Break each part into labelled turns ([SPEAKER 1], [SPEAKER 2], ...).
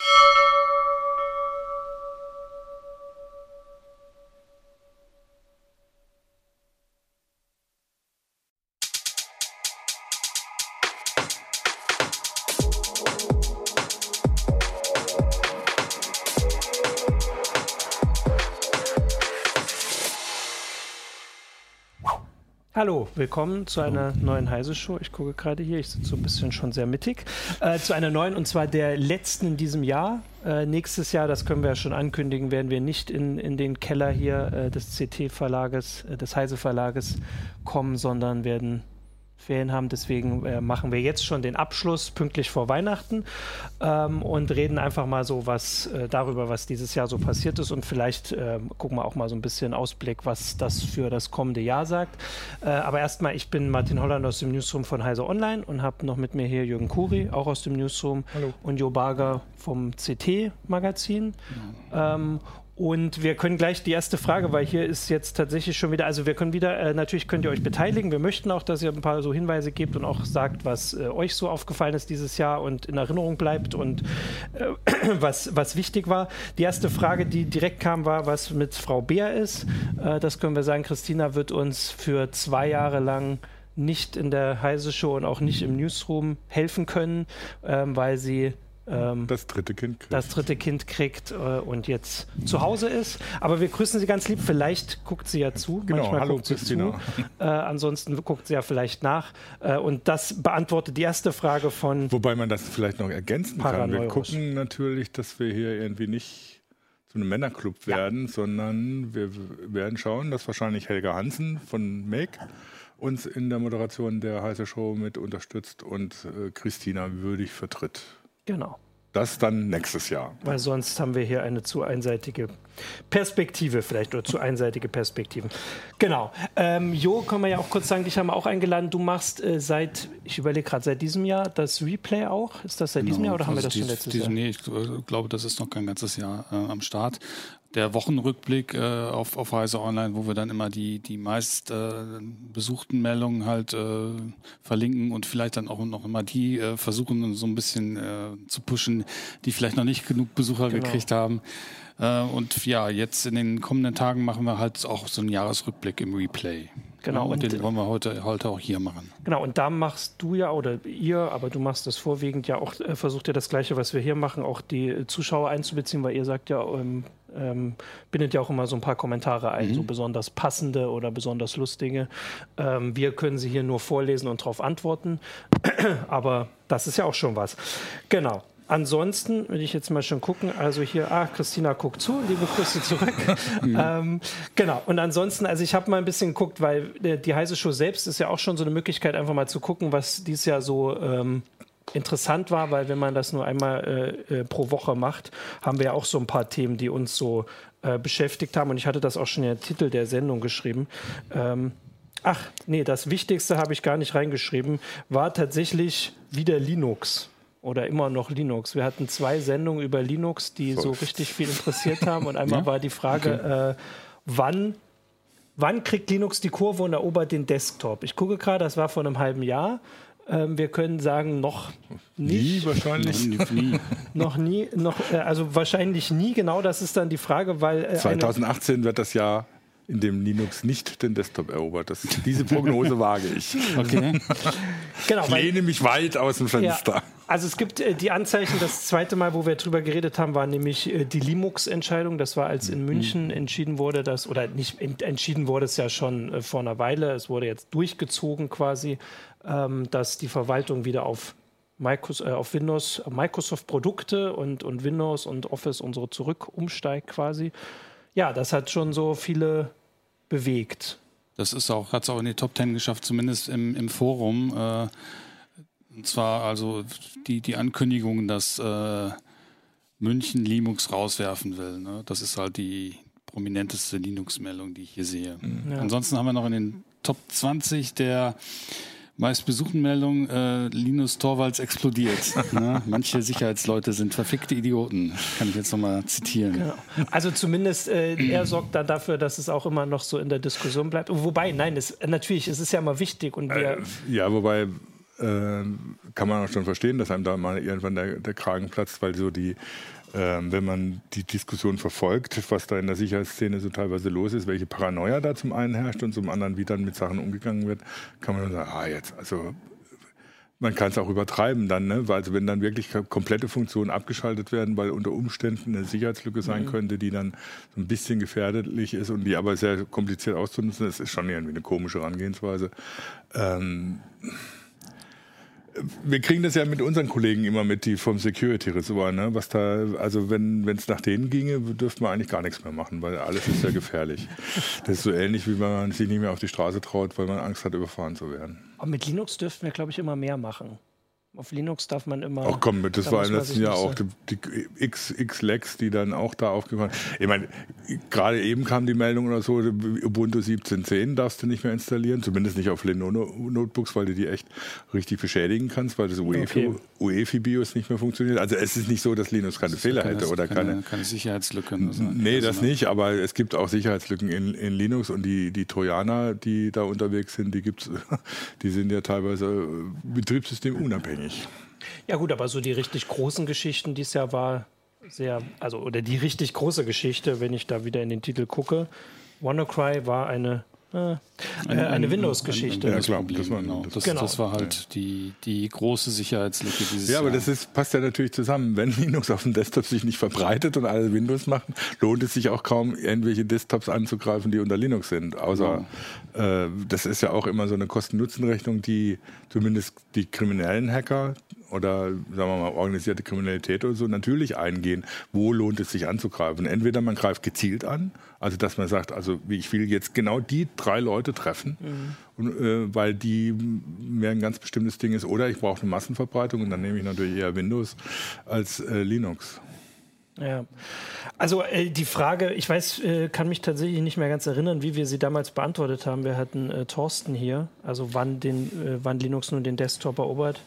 [SPEAKER 1] you willkommen zu einer neuen Heise-Show. Ich gucke gerade hier, ich sitze so ein bisschen schon sehr mittig. Äh, zu einer neuen und zwar der letzten in diesem Jahr. Äh, nächstes Jahr, das können wir ja schon ankündigen, werden wir nicht in, in den Keller hier äh, des CT-Verlages, äh, des Heise-Verlages kommen, sondern werden Ferien haben. Deswegen äh, machen wir jetzt schon den Abschluss pünktlich vor Weihnachten ähm, und reden einfach mal so was äh, darüber, was dieses Jahr so passiert ist und vielleicht äh, gucken wir auch mal so ein bisschen Ausblick, was das für das kommende Jahr sagt. Äh, aber erstmal, ich bin Martin Holland aus dem Newsroom von Heise Online und habe noch mit mir hier Jürgen Kuri, auch aus dem Newsroom
[SPEAKER 2] Hallo.
[SPEAKER 1] und Jo Barger vom CT-Magazin. Ähm, und wir können gleich die erste Frage, weil hier ist jetzt tatsächlich schon wieder, also wir können wieder, äh, natürlich könnt ihr euch beteiligen. Wir möchten auch, dass ihr ein paar so Hinweise gebt und auch sagt, was äh, euch so aufgefallen ist dieses Jahr und in Erinnerung bleibt und äh, was, was wichtig war. Die erste Frage, die direkt kam, war, was mit Frau Beer ist. Äh, das können wir sagen, Christina wird uns für zwei Jahre lang nicht in der Heise Show und auch nicht im Newsroom helfen können, ähm, weil sie ähm,
[SPEAKER 2] Das dritte Kind kriegt.
[SPEAKER 1] das dritte Kind kriegt äh, und jetzt zu Hause ist. Aber wir grüßen sie ganz lieb. Vielleicht guckt sie ja zu.
[SPEAKER 2] Genau,
[SPEAKER 1] Manchmal
[SPEAKER 2] hallo
[SPEAKER 1] guckt sie
[SPEAKER 2] Christina.
[SPEAKER 1] zu. Äh, ansonsten guckt sie ja vielleicht nach. Äh, und das beantwortet die erste Frage von.
[SPEAKER 2] Wobei man das vielleicht noch ergänzen kann. Wir gucken natürlich, dass wir hier irgendwie nicht zu einem Männerclub
[SPEAKER 1] Ja.
[SPEAKER 2] werden, sondern wir werden schauen, dass wahrscheinlich Helga Hansen von Make uns in der Moderation der Heiße Show mit unterstützt und äh, Christina würdig vertritt.
[SPEAKER 1] Genau.
[SPEAKER 2] Das dann nächstes Jahr.
[SPEAKER 1] Weil sonst haben wir hier eine zu einseitige Perspektive vielleicht oder zu einseitige Perspektiven. Genau. Ähm, jo, können wir ja auch kurz sagen, dich haben wir auch eingeladen. Du machst äh, seit, ich überlege gerade, seit diesem Jahr das Replay auch. Ist das seit diesem Jahr oder haben wir das
[SPEAKER 3] Also
[SPEAKER 1] schon
[SPEAKER 3] dies-
[SPEAKER 1] letztes
[SPEAKER 3] dies-
[SPEAKER 1] Jahr?
[SPEAKER 3] Nee, ich äh, glaube, das ist noch kein ganzes Jahr äh, am Start. Der Wochenrückblick äh, auf, auf Heise Online, wo wir dann immer die, die meist äh, besuchten Meldungen halt äh, verlinken und vielleicht dann auch noch immer die äh, versuchen, so ein bisschen äh, zu pushen, die vielleicht noch nicht genug Besucher
[SPEAKER 1] Genau.
[SPEAKER 3] gekriegt haben. Äh, und ja, jetzt in den kommenden Tagen machen wir halt auch so einen Jahresrückblick im Replay.
[SPEAKER 1] Genau,
[SPEAKER 3] Ja, und,
[SPEAKER 1] und-
[SPEAKER 3] den wollen wir heute, heute auch hier machen.
[SPEAKER 1] Genau, und da machst du ja, oder ihr, aber du machst das vorwiegend ja auch, äh, versucht ja das Gleiche, was wir hier machen, auch die Zuschauer einzubeziehen, weil ihr sagt ja, ähm, ähm, bindet ja auch immer so ein paar Kommentare ein, so besonders passende oder besonders lustige. Ähm, wir können sie hier nur vorlesen und darauf antworten, aber das ist ja auch schon was. Genau. Ansonsten will ich jetzt mal schon gucken. Also hier, ah, Christina guckt zu, liebe Grüße zurück. ähm, genau. Und ansonsten, also ich habe mal ein bisschen geguckt, weil äh, die heiße Show selbst ist ja auch schon so eine Möglichkeit, einfach mal zu gucken, was dieses Jahr so ähm, interessant war, weil wenn man das nur einmal äh, äh, pro Woche macht, haben wir ja auch so ein paar Themen, die uns so äh, beschäftigt haben. Und ich hatte das auch schon in der Titel der Sendung geschrieben. Ähm, ach, nee, das Wichtigste habe ich gar nicht reingeschrieben, war tatsächlich wieder Linux. Oder immer noch Linux. Wir hatten zwei Sendungen über Linux, die so richtig viel interessiert haben. Und einmal
[SPEAKER 3] Ja?
[SPEAKER 1] war die Frage, äh, wann Wann kriegt Linux die Kurve und erobert den Desktop? Ich gucke gerade, das war vor einem halben Jahr. Ähm, wir können sagen, noch
[SPEAKER 2] Nie
[SPEAKER 1] nicht,
[SPEAKER 2] wahrscheinlich.
[SPEAKER 3] Nie, nie.
[SPEAKER 1] noch nie, noch, äh, also wahrscheinlich nie. Genau, das ist dann die Frage, weil äh, eine,
[SPEAKER 2] 2018 wird das Jahr, in dem Linux nicht den Desktop erobert. Das, diese Prognose wage ich.
[SPEAKER 3] Okay.
[SPEAKER 1] genau,
[SPEAKER 2] Ich lehne mich weit aus dem
[SPEAKER 1] ja,
[SPEAKER 2] Fenster.
[SPEAKER 1] also es gibt äh, die Anzeichen. Das zweite Mal, wo wir drüber geredet haben, war nämlich äh, die Linux-Entscheidung. Das war, als in München entschieden wurde, dass oder nicht en- entschieden wurde es ja schon äh, vor einer Weile. Es wurde jetzt durchgezogen quasi, ähm, dass die Verwaltung wieder auf Micros, äh, auf Windows, äh, Microsoft-Produkte und, und Windows und Office und so zurück umsteigt quasi. Ja, das hat schon so viele bewegt.
[SPEAKER 3] Das ist auch, hat es auch in die Top Ten geschafft, zumindest im, im Forum. Äh, und zwar also die, die Ankündigung, dass äh, München Linux rauswerfen will. Ne? Das ist halt die prominenteste Linux-Meldung, die ich hier sehe. Ja. Ansonsten haben wir noch in den Top 20 der meistbesuchten Meldungen, äh, Linus Torvalds explodiert. ne? Manche Sicherheitsleute sind verfickte Idioten, kann ich jetzt nochmal zitieren. Genau.
[SPEAKER 1] Also zumindest äh, er sorgt dann dafür, dass es auch immer noch so in der Diskussion bleibt. Wobei, nein, es, natürlich, es ist ja immer wichtig. Und wir äh,
[SPEAKER 2] ja, wobei äh, kann man auch schon verstehen, dass einem da mal irgendwann der, der Kragen platzt, weil so die, äh, wenn man die Diskussion verfolgt, was da in der Sicherheitsszene so teilweise los ist, welche Paranoia da zum einen herrscht und zum anderen, wie dann mit Sachen umgegangen wird, kann man sagen, ah jetzt, also man kann es auch übertreiben dann, ne? weil also wenn dann wirklich komplette Funktionen abgeschaltet werden, weil unter Umständen eine Sicherheitslücke sein mhm. könnte, die dann so ein bisschen gefährlich ist und die aber sehr kompliziert auszunutzen, das ist schon irgendwie eine komische Herangehensweise. Ähm, wir kriegen das ja mit unseren Kollegen immer mit, die vom Security-Ressort, ne? Was da, also wenn es nach denen ginge, dürften wir eigentlich gar nichts mehr machen, weil alles ist ja gefährlich. Das ist so ähnlich, wie man sich nicht mehr auf die Straße traut, weil man Angst hat, überfahren zu werden.
[SPEAKER 1] Aber mit Linux dürften wir, glaube ich, immer mehr machen. Auf Linux darf man immer.
[SPEAKER 2] Ach komm, das da war im letzten Jahr auch die, die X, X-Lex, die dann auch da aufgekommen Ich meine, gerade eben kam die Meldung oder so, Ubuntu 17.10 darfst du nicht mehr installieren, zumindest nicht auf Lenovo-Notebooks, weil du die echt richtig beschädigen kannst, weil das UEFI, okay. UEFI-BIOS nicht mehr funktioniert. Also es ist nicht so, dass Linux keine Fehler hätte oder keine,
[SPEAKER 3] keine, keine Sicherheitslücke.
[SPEAKER 2] Nee, also das nicht, aber es gibt auch Sicherheitslücken in, in Linux und die, die Trojaner, die da unterwegs sind, die gibt's, die sind ja teilweise betriebssystemunabhängig nicht.
[SPEAKER 1] Ja gut, aber so die richtig großen Geschichten dieses Jahr war sehr, also oder die richtig große Geschichte, wenn ich da wieder in den Titel gucke, WannaCry war eine eine, eine Windows-Geschichte.
[SPEAKER 3] Ja, klar, das war, genau. Das, genau. das war halt ja. die, die große Sicherheitslücke dieses
[SPEAKER 2] Ja, aber Jahr. das ist, passt ja natürlich zusammen. Wenn Linux auf dem Desktop sich nicht verbreitet und alle Windows machen, lohnt es sich auch kaum, irgendwelche Desktops anzugreifen, die unter Linux sind. Außer, ja. äh, das ist ja auch immer so eine Kosten-Nutzen-Rechnung, die zumindest die kriminellen Hacker oder sagen wir mal organisierte Kriminalität oder so natürlich eingehen, wo lohnt es sich anzugreifen. Entweder man greift gezielt an, also dass man sagt, also ich will jetzt genau die drei Leute treffen, mhm. und, äh, weil die mir ein ganz bestimmtes Ding ist, oder ich brauche eine Massenverbreitung und dann nehme ich natürlich eher Windows als äh, Linux.
[SPEAKER 1] Ja, also äh, die Frage, ich weiß, äh, kann mich tatsächlich nicht mehr ganz erinnern, wie wir sie damals beantwortet haben. Wir hatten äh, Thorsten hier, also wann, den, äh, wann Linux nun den Desktop erobert.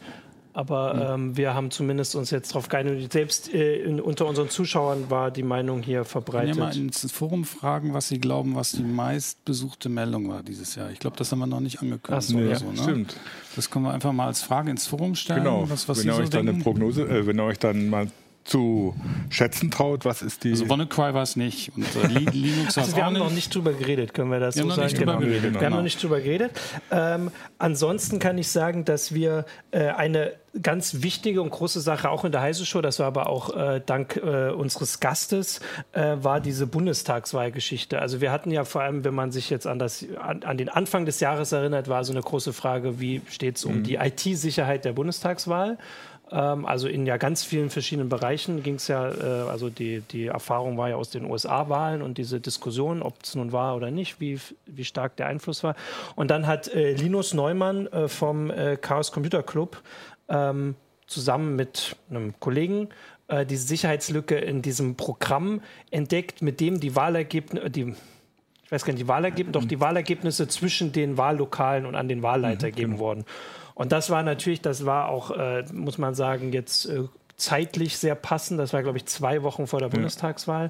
[SPEAKER 1] Aber mhm. ähm, wir haben zumindest uns jetzt darauf geeinigt. Selbst äh, in, unter unseren Zuschauern war die Meinung hier verbreitet.
[SPEAKER 3] Können wir mal ins Forum fragen, was Sie glauben, was die meistbesuchte Meldung war dieses Jahr. Ich glaube, das haben wir noch nicht angekündigt.
[SPEAKER 2] Ach, nee, so, ne? Stimmt.
[SPEAKER 3] Das können wir einfach mal als Frage ins Forum stellen.
[SPEAKER 2] Genau. Was, was wenn ihr euch so dann eine Prognose, äh, wenn ihr euch dann mal zu schätzen traut, was ist die.
[SPEAKER 3] Also WannaCry war es nicht. Und äh, Linux
[SPEAKER 1] also wir haben noch nicht drüber geredet, können wir das wir so sagen? Genau. Geredet, wir haben noch nicht drüber geredet. Ähm, ansonsten kann ich sagen, dass wir äh, eine ganz wichtige und große Sache auch in der Heise Show, das war aber auch äh, dank äh, unseres Gastes, äh, war diese Bundestagswahlgeschichte. Also wir hatten ja vor allem, wenn man sich jetzt an, das, an, an den Anfang des Jahres erinnert, war so eine große Frage, wie steht es um mhm. die IT-Sicherheit der Bundestagswahl? Ähm, also in ja ganz vielen verschiedenen Bereichen ging es ja, äh, also die, die Erfahrung war ja aus den USA-Wahlen und diese Diskussion, ob es nun war oder nicht, wie, wie stark der Einfluss war. Und dann hat äh, Linus Neumann äh, vom Chaos Computer Club ähm, zusammen mit einem Kollegen diese Sicherheitslücke in diesem Programm entdeckt, mit dem die Wahlergebnisse, die ich weiß gar nicht, die Wahlergebnisse, doch die Wahlergebnisse zwischen den Wahllokalen und an den Wahlleiter mhm, gegeben genau. wurden. Und das war natürlich, das war auch, äh, muss man sagen, jetzt äh, zeitlich sehr passend. Das war, glaube ich, zwei Wochen vor der ja. Bundestagswahl.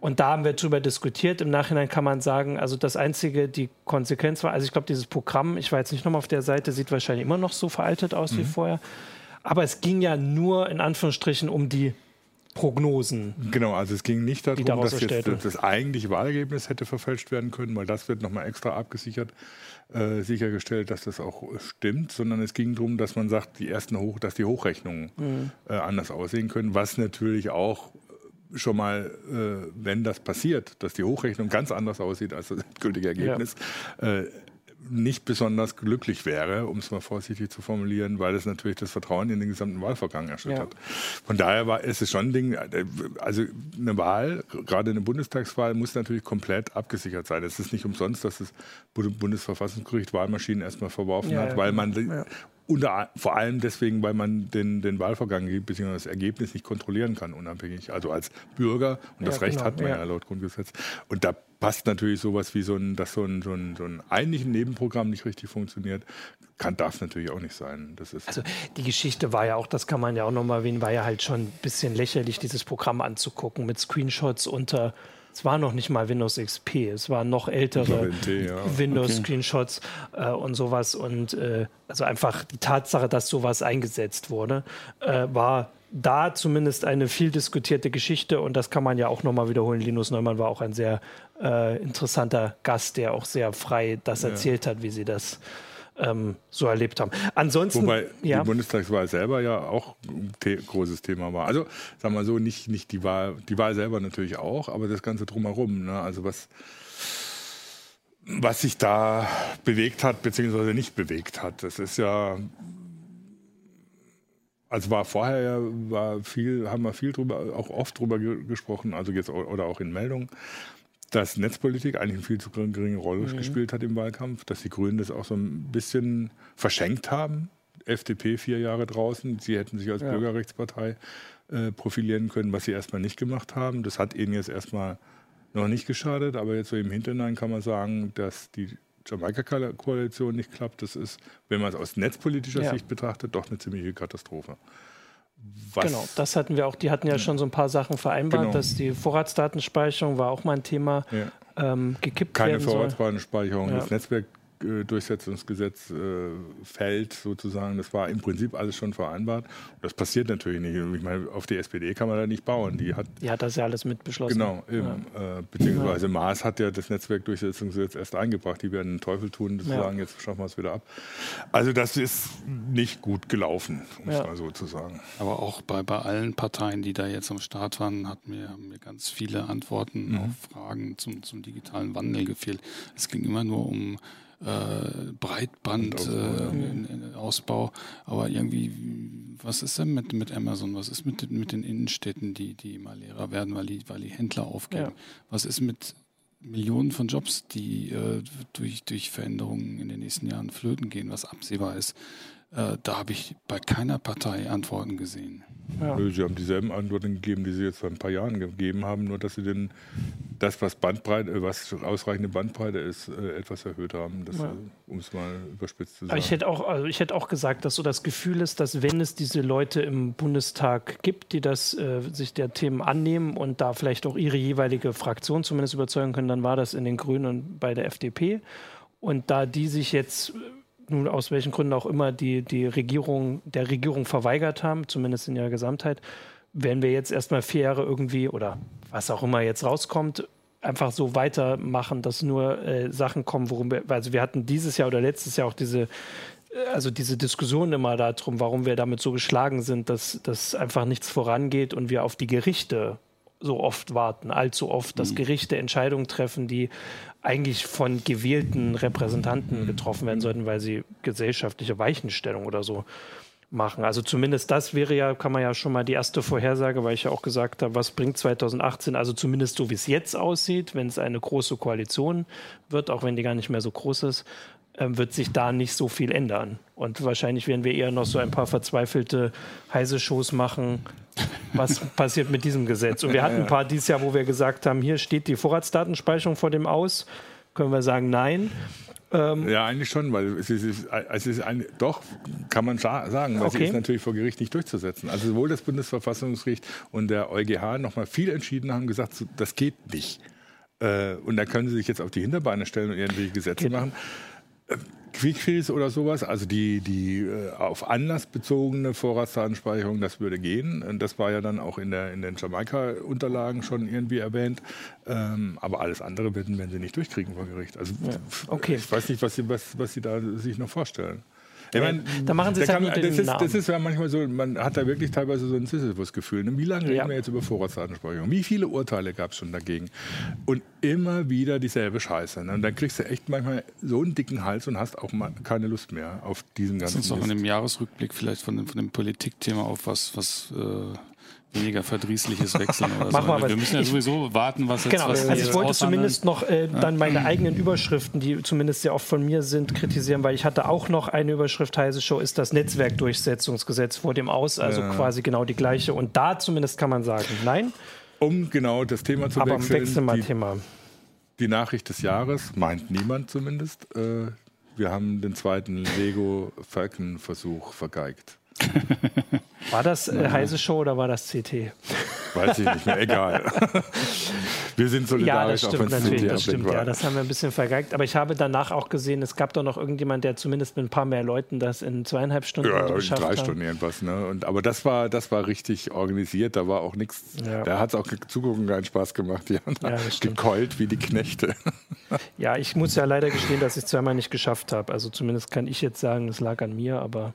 [SPEAKER 1] Und da haben wir darüber diskutiert. Im Nachhinein kann man sagen, also das Einzige, die Konsequenz war, also ich glaube, dieses Programm, ich war jetzt nicht nochmal auf der Seite, sieht wahrscheinlich immer noch so veraltet aus mhm. wie vorher. Aber es ging ja nur in Anführungsstrichen um die Prognosen.
[SPEAKER 2] Genau, also es ging nicht darum, dass jetzt das, das eigentliche Wahlergebnis hätte verfälscht werden können, weil das wird nochmal extra abgesichert, äh, sichergestellt, dass das auch stimmt, sondern es ging darum, dass man sagt, die ersten Hoch, dass die Hochrechnungen mhm. äh, anders aussehen können, was natürlich auch schon mal, äh, wenn das passiert, dass die Hochrechnung ganz anders aussieht als das endgültige Ergebnis, ja. äh, nicht besonders glücklich wäre, um es mal vorsichtig zu formulieren, weil es natürlich das Vertrauen in den gesamten Wahlvorgang erschüttert. Ja. Von daher war, ist es schon ein Ding, also eine Wahl, gerade eine Bundestagswahl, muss natürlich komplett abgesichert sein. Es ist nicht umsonst, dass das Bundesverfassungsgericht Wahlmaschinen erstmal verworfen ja, hat, weil man unter, vor allem deswegen, weil man den, den Wahlvorgang bzw. das Ergebnis nicht kontrollieren kann, unabhängig. Also als Bürger, und das ja, Recht genau, hat man ja. ja laut Grundgesetz. Und da passt natürlich sowas wie so ein, dass so ein, so ein, so ein eigentlich Nebenprogramm nicht richtig funktioniert, kann, darf natürlich auch nicht sein. Das ist
[SPEAKER 1] also die Geschichte war ja auch, das kann man ja auch nochmal erwähnen, war ja halt schon ein bisschen lächerlich, dieses Programm anzugucken mit Screenshots unter es war noch nicht mal Windows XP, es waren noch ältere ja. Windows-Screenshots okay. äh, und sowas. Und äh, also einfach die Tatsache, dass sowas eingesetzt wurde, äh, war da zumindest eine viel diskutierte Geschichte und das kann man ja auch nochmal wiederholen. Linus Neumann war auch ein sehr äh, interessanter Gast, der auch sehr frei das ja. erzählt hat, wie sie das ähm, so erlebt haben. Ansonsten,
[SPEAKER 2] Wobei ja. die Bundestagswahl selber ja auch ein the großes Thema war. Also sagen wir so, nicht, nicht die Wahl, die Wahl selber natürlich auch, aber das Ganze drumherum. Ne? Also was, was sich da bewegt hat, beziehungsweise nicht bewegt hat. Das ist ja also war vorher war viel, haben wir viel drüber, auch oft drüber gesprochen, also jetzt oder auch in Meldungen, dass Netzpolitik eigentlich eine viel zu geringe Rolle mhm. gespielt hat im Wahlkampf, dass die Grünen das auch so ein bisschen verschenkt haben. FDP vier Jahre draußen, sie hätten sich als ja. Bürgerrechtspartei äh, profilieren können, was sie erstmal nicht gemacht haben. Das hat ihnen jetzt erstmal noch nicht geschadet, aber jetzt so im Hintergrund kann man sagen, dass die Jamaika-Koalition nicht klappt. Das ist, wenn man es aus netzpolitischer ja. Sicht betrachtet, doch eine ziemliche Katastrophe.
[SPEAKER 1] Was genau, das hatten wir auch. Die hatten ja schon so ein paar Sachen vereinbart, genau. dass die Vorratsdatenspeicherung war auch mal ein Thema, ja. ähm, gekippt
[SPEAKER 2] Keine
[SPEAKER 1] werden
[SPEAKER 2] Vorratsdatenspeicherung, ja. das Netzwerk Durchsetzungsgesetz äh, fällt, sozusagen. Das war im Prinzip alles schon vereinbart. Das passiert natürlich nicht. Ich meine, auf die SPD kann man da nicht bauen. Die hat,
[SPEAKER 1] die hat das ja alles mit beschlossen.
[SPEAKER 2] Genau, eben, ja. äh, beziehungsweise ja. Maas hat ja das Netzwerkdurchsetzungsgesetz erst eingebracht. Die werden den Teufel tun, zu ja. sagen, jetzt schaffen wir es wieder ab. Also das ist nicht gut gelaufen, um es mal so zu sagen.
[SPEAKER 3] Aber auch bei, bei allen Parteien, die da jetzt am Start waren, hat mir, haben mir ganz viele Antworten mhm. auf Fragen zum, zum digitalen Wandel gefehlt. Es ging immer nur um äh, Breitbandausbau. Äh, aber irgendwie, was ist denn mit, mit Amazon? Was ist mit, mit den Innenstädten, die, die immer leerer werden, weil die, weil die Händler aufgeben? Ja. Was ist mit Millionen von Jobs, die äh, durch, durch Veränderungen in den nächsten Jahren flöten gehen, was absehbar ist? Äh, da habe ich bei keiner Partei Antworten gesehen.
[SPEAKER 2] Ja. Sie haben dieselben Antworten gegeben, die Sie jetzt vor ein paar Jahren gegeben haben, nur dass Sie den, das, was Bandbreite, äh, was ausreichende Bandbreite ist, äh, etwas erhöht haben, ja. um es mal überspitzt zu sagen.
[SPEAKER 1] Aber ich hätte, auch, also ich hätte auch gesagt, dass so das Gefühl ist, dass wenn es diese Leute im Bundestag gibt, die das, äh, sich der Themen annehmen und da vielleicht auch ihre jeweilige Fraktion zumindest überzeugen können, dann war das in den Grünen und bei der FDP. Und da die sich jetzt nun aus welchen Gründen auch immer die, die Regierung, der Regierung verweigert haben, zumindest in ihrer Gesamtheit, werden wir jetzt erstmal vier Jahre irgendwie oder was auch immer jetzt rauskommt, einfach so weitermachen, dass nur äh, Sachen kommen, worum wir, also wir hatten dieses Jahr oder letztes Jahr auch diese, äh, also diese Diskussion immer darum, warum wir damit so geschlagen sind, dass, dass einfach nichts vorangeht und wir auf die Gerichte so oft warten, allzu oft, dass mhm. Gerichte Entscheidungen treffen, die eigentlich von gewählten Repräsentanten mhm. getroffen werden sollten, weil sie gesellschaftliche Weichenstellung oder so machen. Also zumindest das wäre ja, kann man ja schon mal die erste Vorhersage, weil ich ja auch gesagt habe, was bringt 2018, also zumindest so wie es jetzt aussieht, wenn es eine große Koalition wird, auch wenn die gar nicht mehr so groß ist, wird sich da nicht so viel ändern. Und wahrscheinlich werden wir eher noch so ein paar verzweifelte heiße Shows machen. Was passiert mit diesem Gesetz? Und wir hatten ein paar dieses Jahr, wo wir gesagt haben, hier steht die Vorratsdatenspeicherung vor dem Aus. Können wir sagen, nein.
[SPEAKER 2] Ähm ja, eigentlich schon, weil es ist, es ist ein, doch, kann man sagen, weil okay. sie ist natürlich vor Gericht nicht durchzusetzen. Also sowohl das Bundesverfassungsgericht und der EuGH nochmal viel entschieden haben, gesagt, das geht nicht. Äh, und da können sie sich jetzt auf die Hinterbeine stellen und irgendwelche Gesetze genau. machen. Quickfreeze oder sowas, also die, die äh, auf Anlass bezogene Vorratsdatenspeicherung, das würde gehen. Und das war ja dann auch in, der, in den Jamaika-Unterlagen schon irgendwie erwähnt. Ähm, aber alles andere werden, werden sie nicht durchkriegen vor Gericht. Also ja. okay. ich weiß nicht, was sie, was, was sie da sich noch vorstellen. Ich meine, da machen sie es halt kann, das, ist, das ist ja manchmal so, man hat da wirklich teilweise so ein Sisyphus-Gefühl. Ne? Wie lange reden ja. wir jetzt über Vorratsdatenspeicherung? Wie viele Urteile gab es schon dagegen? Und immer wieder dieselbe Scheiße. Ne? Und dann kriegst du echt manchmal so einen dicken Hals und hast auch mal keine Lust mehr auf diesen ganzen
[SPEAKER 3] Lass uns noch in dem Jahresrückblick vielleicht von, von dem Politikthema auf was, was äh, weniger verdrießliches Wechseln oder so. Wir, wir müssen ja sowieso warten, was jetzt
[SPEAKER 1] genau,
[SPEAKER 3] was
[SPEAKER 1] also ich wollte zumindest noch äh, dann meine eigenen Überschriften, die zumindest sehr oft von mir sind, kritisieren, weil ich hatte auch noch eine Überschrift, heiße Show ist das Netzwerkdurchsetzungsgesetz vor dem Aus, also ja. quasi genau die gleiche. Und da zumindest kann man sagen, nein.
[SPEAKER 2] Um genau das Thema zu
[SPEAKER 1] Aber
[SPEAKER 2] wechseln.
[SPEAKER 1] wechseln mal
[SPEAKER 2] die,
[SPEAKER 1] Thema.
[SPEAKER 2] Die Nachricht des Jahres, meint niemand zumindest. Äh, wir haben den zweiten Lego Falcon Versuch vergeigt.
[SPEAKER 1] War das äh, Heise Show oder war das CT?
[SPEAKER 2] Weiß ich nicht mehr, egal. wir sind solidarisch,
[SPEAKER 1] ja, das stimmt, natürlich, das stimmt, war. ja, das haben wir ein bisschen vergeigt. Aber ich habe danach auch gesehen, es gab doch noch irgendjemand, der zumindest mit ein paar mehr Leuten das in zweieinhalb Stunden
[SPEAKER 2] ja,
[SPEAKER 1] geschafft
[SPEAKER 2] drei Stunden irgendwas. Ne? Und, aber das war, das war richtig organisiert, da war auch nichts, ja. da hat es auch zugucken keinen Spaß gemacht. Die haben ja, gekeult wie die Knechte.
[SPEAKER 1] ja, ich muss ja leider gestehen, dass ich es zweimal nicht geschafft habe. Also zumindest kann ich jetzt sagen, es lag an mir, aber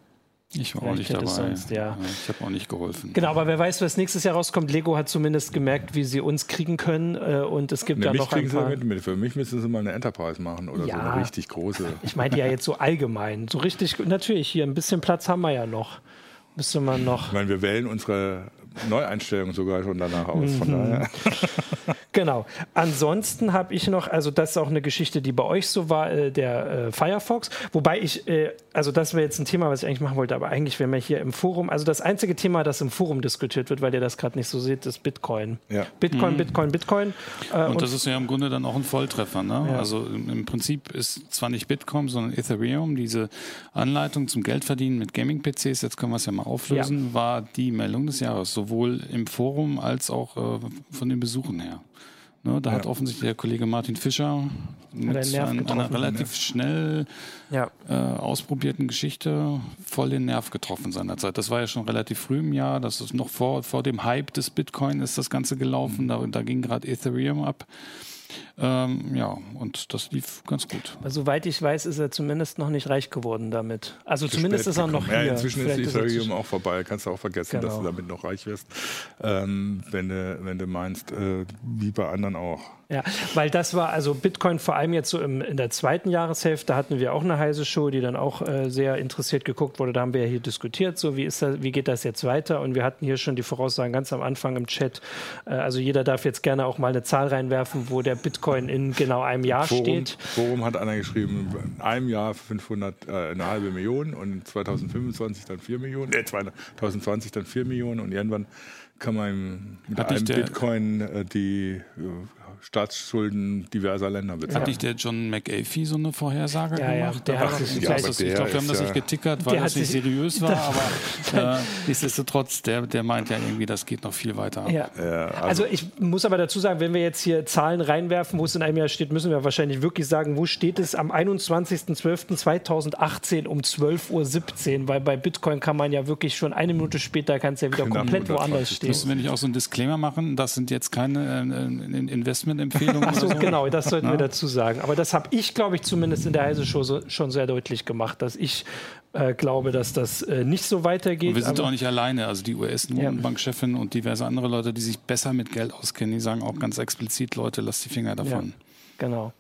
[SPEAKER 3] ich war auch nicht dabei. Sonst, ja. Ich habe auch nicht geholfen.
[SPEAKER 1] Genau, aber wer weiß, was nächstes Jahr rauskommt. Lego hat zumindest gemerkt, wie sie uns kriegen können. Äh, und es gibt ne, da noch ein paar...
[SPEAKER 2] Mit, mit. Für mich müssen sie mal eine Enterprise machen oder ja. so eine richtig große.
[SPEAKER 1] Ich meine ja jetzt so allgemein. So richtig, natürlich, hier ein bisschen Platz haben wir ja noch. Müsste man noch.
[SPEAKER 2] Ich meine, wir wählen unsere Neueinstellung sogar schon danach aus. Von mhm. daher.
[SPEAKER 1] Genau. Ansonsten habe ich noch, also das ist auch eine Geschichte, die bei euch so war, äh, der äh, Firefox. Wobei ich, äh, also das wäre jetzt ein Thema, was ich eigentlich machen wollte, aber eigentlich wäre wir hier im Forum, also das einzige Thema, das im Forum diskutiert wird, weil ihr das gerade nicht so seht, ist Bitcoin. Ja. Bitcoin, mhm. Bitcoin, Bitcoin.
[SPEAKER 3] Äh, und, und, das ist ja im Grunde dann auch ein Volltreffer. Ne? Ja. Also im, Prinzip ist zwar nicht Bitcoin, sondern Ethereum, diese Anleitung zum Geldverdienen mit Gaming-PCs, jetzt können wir es ja mal auflösen, ja. war die Meldung des Jahres, sowohl im Forum als auch äh, von den Besuchen her. Ne, da ja. hat offensichtlich der Kollege Martin Fischer mit ein, einer relativ schnell ja. äh, ausprobierten Geschichte voll den Nerv getroffen seinerzeit. Das war ja schon relativ früh im Jahr, das ist noch vor, vor dem Hype des Bitcoin ist das Ganze gelaufen, mhm. da, da ging gerade Ethereum ab. Ähm, ja, und das lief ganz gut.
[SPEAKER 1] Aber soweit ich weiß, ist er zumindest noch nicht reich geworden damit. Also Zu zumindest ist er noch hier.
[SPEAKER 2] Ja, inzwischen Vielleicht ist Ethereum auch vorbei. Kannst du auch vergessen, genau. dass du damit noch reich wirst, ähm, wenn, du, wenn du meinst, äh, wie bei anderen auch.
[SPEAKER 1] Ja, weil das war, also Bitcoin vor allem jetzt so im, in der zweiten Jahreshälfte hatten wir auch eine heiße Show, die dann auch äh, sehr interessiert geguckt wurde. Da haben wir ja hier diskutiert, so wie, ist das, wie geht das jetzt weiter? Und wir hatten hier schon die Voraussagen ganz am Anfang im Chat. Äh, also jeder darf jetzt gerne auch mal eine Zahl reinwerfen, wo der Bitcoin in genau einem Jahr
[SPEAKER 2] Forum,
[SPEAKER 1] steht.
[SPEAKER 2] Forum hat einer geschrieben, in einem Jahr 500, äh, eine halbe Million und 2025 dann 4 Millionen, äh, 2020 dann 4 Millionen und irgendwann kann man mit Hat einem Bitcoin äh, die äh, Staatsschulden diverser Länder bezahlen.
[SPEAKER 3] Hat nicht der John McAfee so eine Vorhersage
[SPEAKER 1] ja,
[SPEAKER 3] gemacht?
[SPEAKER 1] Ja, der
[SPEAKER 3] hat, ich, ja, ich glaube, wir haben das nicht getickert, weil das nicht seriös war, aber äh, nichtsdestotrotz, der, der meint ja irgendwie, das geht noch viel weiter.
[SPEAKER 1] Ja. Also, also, ich muss aber dazu sagen, wenn wir jetzt hier Zahlen reinwerfen, wo es in einem Jahr steht, müssen wir wahrscheinlich wirklich sagen, wo steht es am 21.12.2018 um 12.17 Uhr, weil bei Bitcoin kann man ja wirklich schon eine Minute später, kann es ja wieder genau, komplett woanders stehen.
[SPEAKER 3] Müssen wir nicht auch so einen Disclaimer machen? Das sind jetzt keine äh, Investmentempfehlungen.
[SPEAKER 1] Achso, so? genau, das sollten ja? wir dazu sagen. Aber das habe ich, glaube ich, zumindest in der Heise Show so, schon sehr deutlich gemacht, dass ich äh, glaube, dass das äh, nicht so weitergeht. Und
[SPEAKER 3] wir sind auch nicht alleine. Also die US-Notenbankchefin ja. und diverse andere Leute, die sich besser mit Geld auskennen, die sagen auch ganz explizit, Leute, lasst die Finger davon. Ja,
[SPEAKER 1] genau.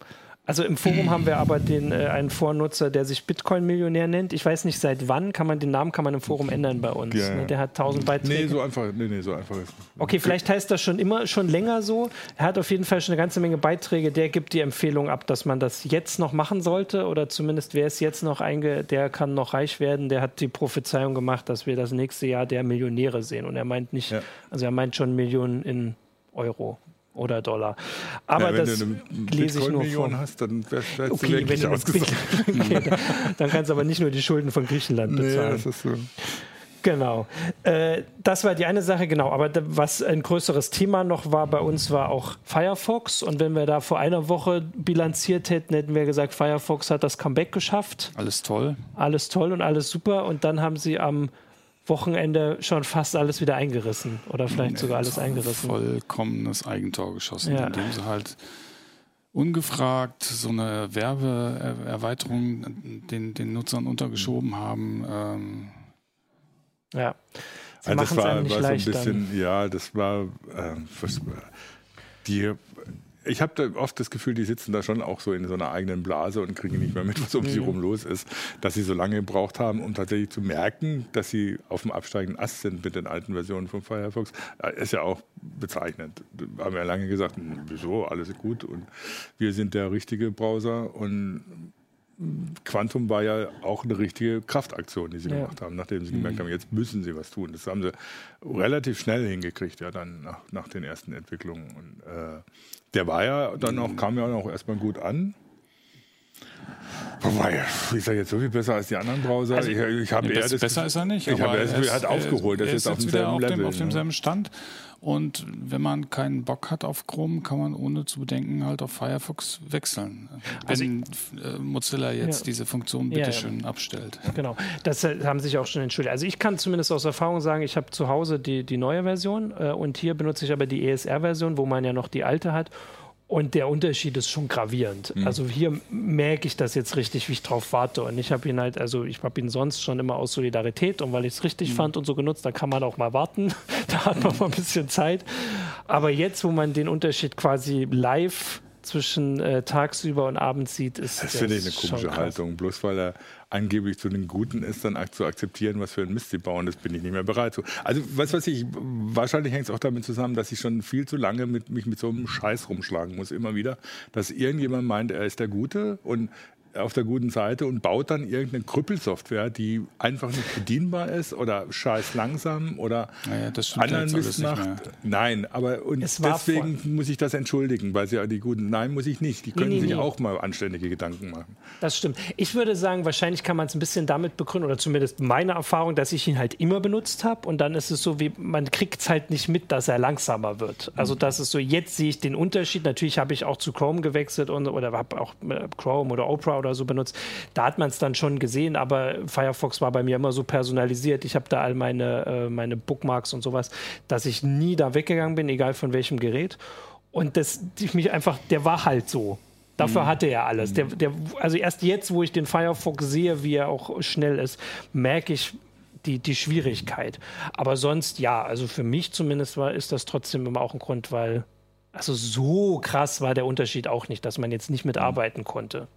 [SPEAKER 1] Also im Forum haben wir aber den, äh, einen Vornutzer, der sich Bitcoin-Millionär nennt. Ich weiß nicht, seit wann kann man den Namen kann man im Forum ändern bei uns. Ja, ne? Der hat 1000 Beiträge.
[SPEAKER 2] Nee, so einfach, nee, nee, so einfach ist
[SPEAKER 1] Okay, vielleicht heißt das schon immer, schon länger so. Er hat auf jeden Fall schon eine ganze Menge Beiträge. Der gibt die Empfehlung ab, dass man das jetzt noch machen sollte oder zumindest wer es jetzt noch einge, der kann noch reich werden. Der hat die Prophezeiung gemacht, dass wir das nächste Jahr der Millionäre sehen. Und er meint nicht, ja. also er meint schon Millionen in Euro oder Dollar. Aber ja, wenn das du eine lese ich nur von.
[SPEAKER 2] hast, dann wärst du okay, wenn ausgesorgt.
[SPEAKER 1] okay, dann kannst du aber nicht nur die Schulden von Griechenland bezahlen. Nee, das ist so. Genau. Äh, das war die eine Sache, genau. Aber was ein größeres Thema noch war bei uns, war auch Firefox. Und wenn wir da vor einer Woche bilanziert hätten, hätten wir gesagt, Firefox hat das Comeback geschafft.
[SPEAKER 3] Alles toll.
[SPEAKER 1] Alles toll und alles super. Und dann haben sie am Wochenende schon fast alles wieder eingerissen oder vielleicht nee, sogar alles eingerissen.
[SPEAKER 3] Vollkommenes Eigentor geschossen, ja. indem sie halt ungefragt so eine Werbeerweiterung den, den Nutzern untergeschoben haben. Ähm
[SPEAKER 1] ja.
[SPEAKER 2] Sie also das war, war so ein bisschen, ja, das war äh, die ich habe da oft das Gefühl, die sitzen da schon auch so in so einer eigenen Blase und kriegen nicht mehr mit, was um mhm. sie rum los ist, dass sie so lange gebraucht haben, um tatsächlich zu merken, dass sie auf dem absteigenden Ast sind mit den alten Versionen von Firefox. Ist ja auch bezeichnend. Da haben wir ja lange gesagt, hm, wieso, alles gut und wir sind der richtige Browser und Quantum war ja auch eine richtige Kraftaktion, die sie ja. gemacht haben, nachdem sie mhm. gemerkt haben, jetzt müssen sie was tun. Das haben sie relativ schnell hingekriegt, ja, dann nach, nach den ersten Entwicklungen. Und, äh, der war ja dann auch, kam ja auch erstmal gut an. Wobei, ist er jetzt so viel besser als die anderen Browser?
[SPEAKER 3] Also, ich, ich habe
[SPEAKER 2] nee,
[SPEAKER 3] eher das, besser ist er nicht.
[SPEAKER 2] Ich habe er hat aufgeholt.
[SPEAKER 3] Er ist, er jetzt auf demselben auf. Dem, auf demselben Stand. Und wenn man keinen Bock hat auf Chrome, kann man ohne zu bedenken halt auf Firefox wechseln. Also wenn äh, Mozilla jetzt ja. diese Funktion bitteschön ja, ja. abstellt.
[SPEAKER 1] Genau, das äh, haben sich auch schon entschuldigt. Also ich kann zumindest aus Erfahrung sagen, ich habe zu Hause die, die neue Version äh, und hier benutze ich aber die ESR-Version, wo man ja noch die alte hat. Und der Unterschied ist schon gravierend. Mhm. Also hier merke ich das jetzt richtig, wie ich drauf warte. Und ich habe ihn halt, also ich habe ihn sonst schon immer aus Solidarität und weil ich es richtig mhm. fand und so genutzt, da kann man auch mal warten. da hat man mal ein bisschen Zeit. Aber jetzt, wo man den Unterschied quasi live zwischen äh, tagsüber und abends sieht, ist
[SPEAKER 2] das finde ich eine komische Haltung. Bloß weil er angeblich zu den Guten ist, dann zu akzeptieren, was für ein Mist sie bauen, das bin ich nicht mehr bereit zu. Also, was weiß ich, wahrscheinlich hängt es auch damit zusammen, dass ich schon viel zu lange mit, mich mit so einem Scheiß rumschlagen muss, immer wieder, dass irgendjemand meint, er ist der Gute und auf der guten Seite und baut dann irgendeine Krüppelsoftware, die einfach nicht bedienbar ist oder scheiß langsam oder
[SPEAKER 3] naja,
[SPEAKER 2] anderen Mist macht. Nein, aber und deswegen muss ich das entschuldigen, weil sie ja die guten. Nein, muss ich nicht. Die können nee, nee, sich nee. auch mal anständige Gedanken machen.
[SPEAKER 1] Das stimmt. Ich würde sagen, wahrscheinlich kann man es ein bisschen damit begründen, oder zumindest meine Erfahrung, dass ich ihn halt immer benutzt habe und dann ist es so, wie man kriegt es halt nicht mit, dass er langsamer wird. Also das ist so, jetzt sehe ich den Unterschied. Natürlich habe ich auch zu Chrome gewechselt und, oder habe auch äh, Chrome oder Opera oder so benutzt. Da hat man es dann schon gesehen, aber Firefox war bei mir immer so personalisiert. Ich habe da all meine, äh, meine Bookmarks und sowas, dass ich nie da weggegangen bin, egal von welchem Gerät. Und das, ich mich einfach, der war halt so. Dafür mhm. hatte er alles. Der, der, also erst jetzt, wo ich den Firefox sehe, wie er auch schnell ist, merke ich die, die Schwierigkeit. Aber sonst, ja, also für mich zumindest war, ist das trotzdem immer auch ein Grund, weil also so krass war der Unterschied auch nicht, dass man jetzt nicht mitarbeiten konnte.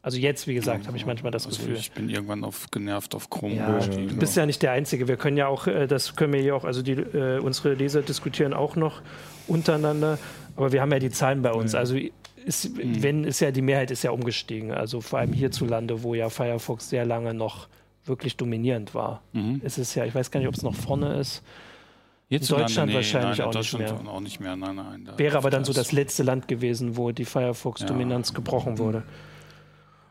[SPEAKER 1] Also jetzt, wie gesagt, habe ich manchmal das also Gefühl.
[SPEAKER 3] Ich bin irgendwann auf, genervt auf Chrome
[SPEAKER 1] ja, Du bist ja nicht der Einzige. Wir können ja auch, äh, das können wir hier auch, also die, äh, unsere Leser diskutieren auch noch untereinander, aber wir haben ja die Zahlen bei uns. Ja. Also ist, mhm. wenn ist ja die Mehrheit ist ja umgestiegen. Also vor allem hierzulande, wo ja Firefox sehr lange noch wirklich dominierend war. Mhm. Es ist ja, ich weiß gar nicht, ob es noch vorne ist.
[SPEAKER 3] in Deutschland
[SPEAKER 1] nee, wahrscheinlich
[SPEAKER 3] nein,
[SPEAKER 1] auch,
[SPEAKER 3] Deutschland
[SPEAKER 1] nicht mehr.
[SPEAKER 3] auch nicht mehr. Nein, nein,
[SPEAKER 1] Wäre aber dann so das letzte Land gewesen, wo die Firefox-Dominanz ja. gebrochen wurde.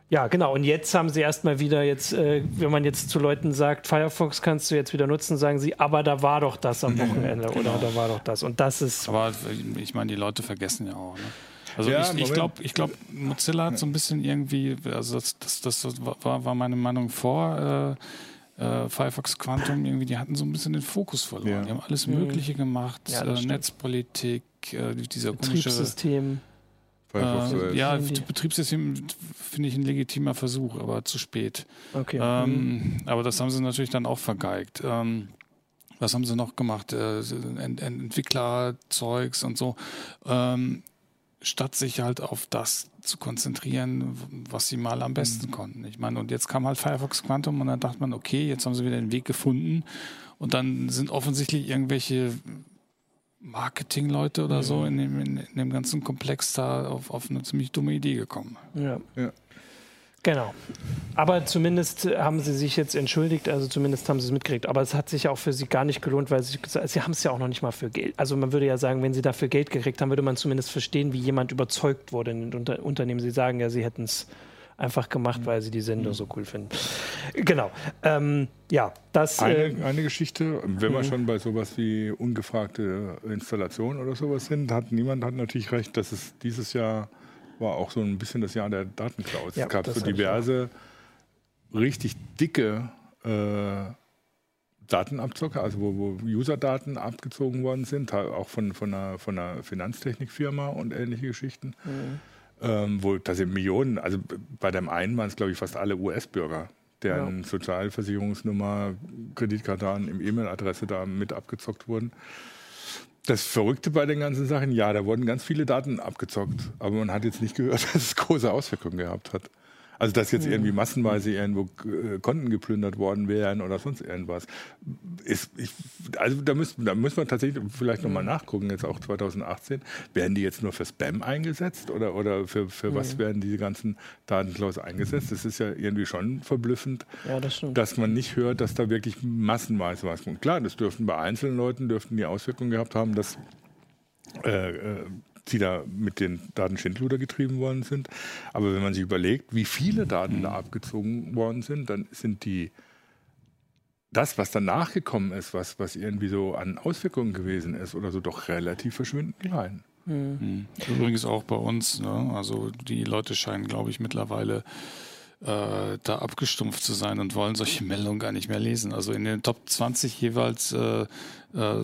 [SPEAKER 1] Ja, genau. Und jetzt haben sie erstmal wieder jetzt, äh, wenn man jetzt zu Leuten sagt, Firefox kannst du jetzt wieder nutzen, sagen sie, aber da war doch das am Wochenende genau. oder da war doch das. Und das ist.
[SPEAKER 3] Aber ich meine, die Leute vergessen ja auch. Ne? Also ja, ich, ich glaube, ich glaub, Mozilla hat so ein bisschen irgendwie, also das, das, das war, war meine Meinung vor. Äh, äh, Firefox Quantum irgendwie, die hatten so ein bisschen den Fokus verloren. Ja. Die haben alles mhm. Mögliche gemacht, ja, äh, Netzpolitik, äh, dieser komische
[SPEAKER 1] Betriebssystem.
[SPEAKER 3] Äh, ja, Betriebssystem finde ich ein legitimer Versuch, aber zu spät.
[SPEAKER 1] Okay.
[SPEAKER 3] Ähm, mhm. Aber das haben sie natürlich dann auch vergeigt. Ähm, was haben sie noch gemacht? Äh, Ent Entwicklerzeugs und so. Ähm, statt sich halt auf das zu konzentrieren, was sie mal am besten mhm. konnten. Ich meine, und jetzt kam halt Firefox Quantum und dann dachte man, okay, jetzt haben sie wieder den Weg gefunden. Und dann sind offensichtlich irgendwelche Marketingleute oder so in dem, in, in dem ganzen Komplex da auf, auf eine ziemlich dumme Idee gekommen.
[SPEAKER 1] Ja. ja. Genau. Aber zumindest haben sie sich jetzt entschuldigt, also zumindest haben sie es mitgekriegt. Aber es hat sich auch für sie gar nicht gelohnt, weil sie, sie haben es ja auch noch nicht mal für Geld. Also man würde ja sagen, wenn sie dafür Geld gekriegt haben, würde man zumindest verstehen, wie jemand überzeugt wurde in den Unternehmen. Sie sagen ja, sie hätten es einfach gemacht, weil sie die Sendung so cool finden. Genau. Ähm, ja, das.
[SPEAKER 2] Eine, äh, eine Geschichte, wenn wir mhm. schon bei sowas wie ungefragte Installation oder sowas sind, hat niemand hat natürlich recht, dass es dieses Jahr war auch so ein bisschen das Jahr der Datenclouds. Ja, es gab so diverse richtig dicke äh, Datenabzocke, also wo, wo User-Daten abgezogen worden sind, auch von, von, einer, von einer Finanztechnikfirma und ähnliche Geschichten. Mhm ähm, wo da sind Millionen, also bei dem einen waren es, glaube ich, fast alle US-Bürger, deren ja. Sozialversicherungsnummer, Kreditkarten im E-Mail-Adresse da mit abgezockt wurden. Das Verrückte bei den ganzen Sachen, ja, da wurden ganz viele Daten abgezockt, aber man hat jetzt nicht gehört, dass es große Auswirkungen gehabt hat. Also dass jetzt irgendwie massenweise irgendwo äh, Konten geplündert worden wären oder sonst irgendwas. Ist, ich, also da müssen, da müssen wir tatsächlich vielleicht nochmal nachgucken, jetzt auch 2018. Werden die jetzt nur für Spam eingesetzt oder, oder für, für was werden diese ganzen Datenklaus eingesetzt? Das ist ja irgendwie schon verblüffend, ja, das dass man nicht hört, dass da wirklich massenweise was kommt. Klar, das dürften bei einzelnen Leuten dürften die Auswirkungen gehabt haben, dass äh, äh die da mit den Daten Schindluder getrieben worden sind. Aber wenn man sich überlegt, wie viele Daten da abgezogen worden sind, dann sind die das, was danach gekommen ist, was, was irgendwie so an Auswirkungen gewesen ist oder so, doch relativ verschwindend klein.
[SPEAKER 3] Mhm. Übrigens auch bei uns. Ne? Also die Leute scheinen, glaube ich, mittlerweile äh, da abgestumpft zu sein und wollen solche Meldungen gar nicht mehr lesen. Also in den Top 20 jeweils äh, äh,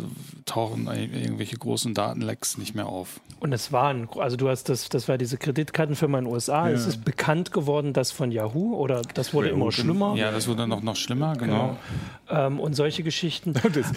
[SPEAKER 3] tauchen irgendwelche großen Datenlecks nicht mehr auf.
[SPEAKER 1] Und es waren, also du hast das, das war diese Kreditkartenfirma in den USA. Ja. Es ist bekannt geworden, das von Yahoo oder das wurde ja, immer schlimmer.
[SPEAKER 3] Ja, das wurde noch, noch schlimmer, genau.
[SPEAKER 1] genau. Ähm, und solche Geschichten.
[SPEAKER 2] Das,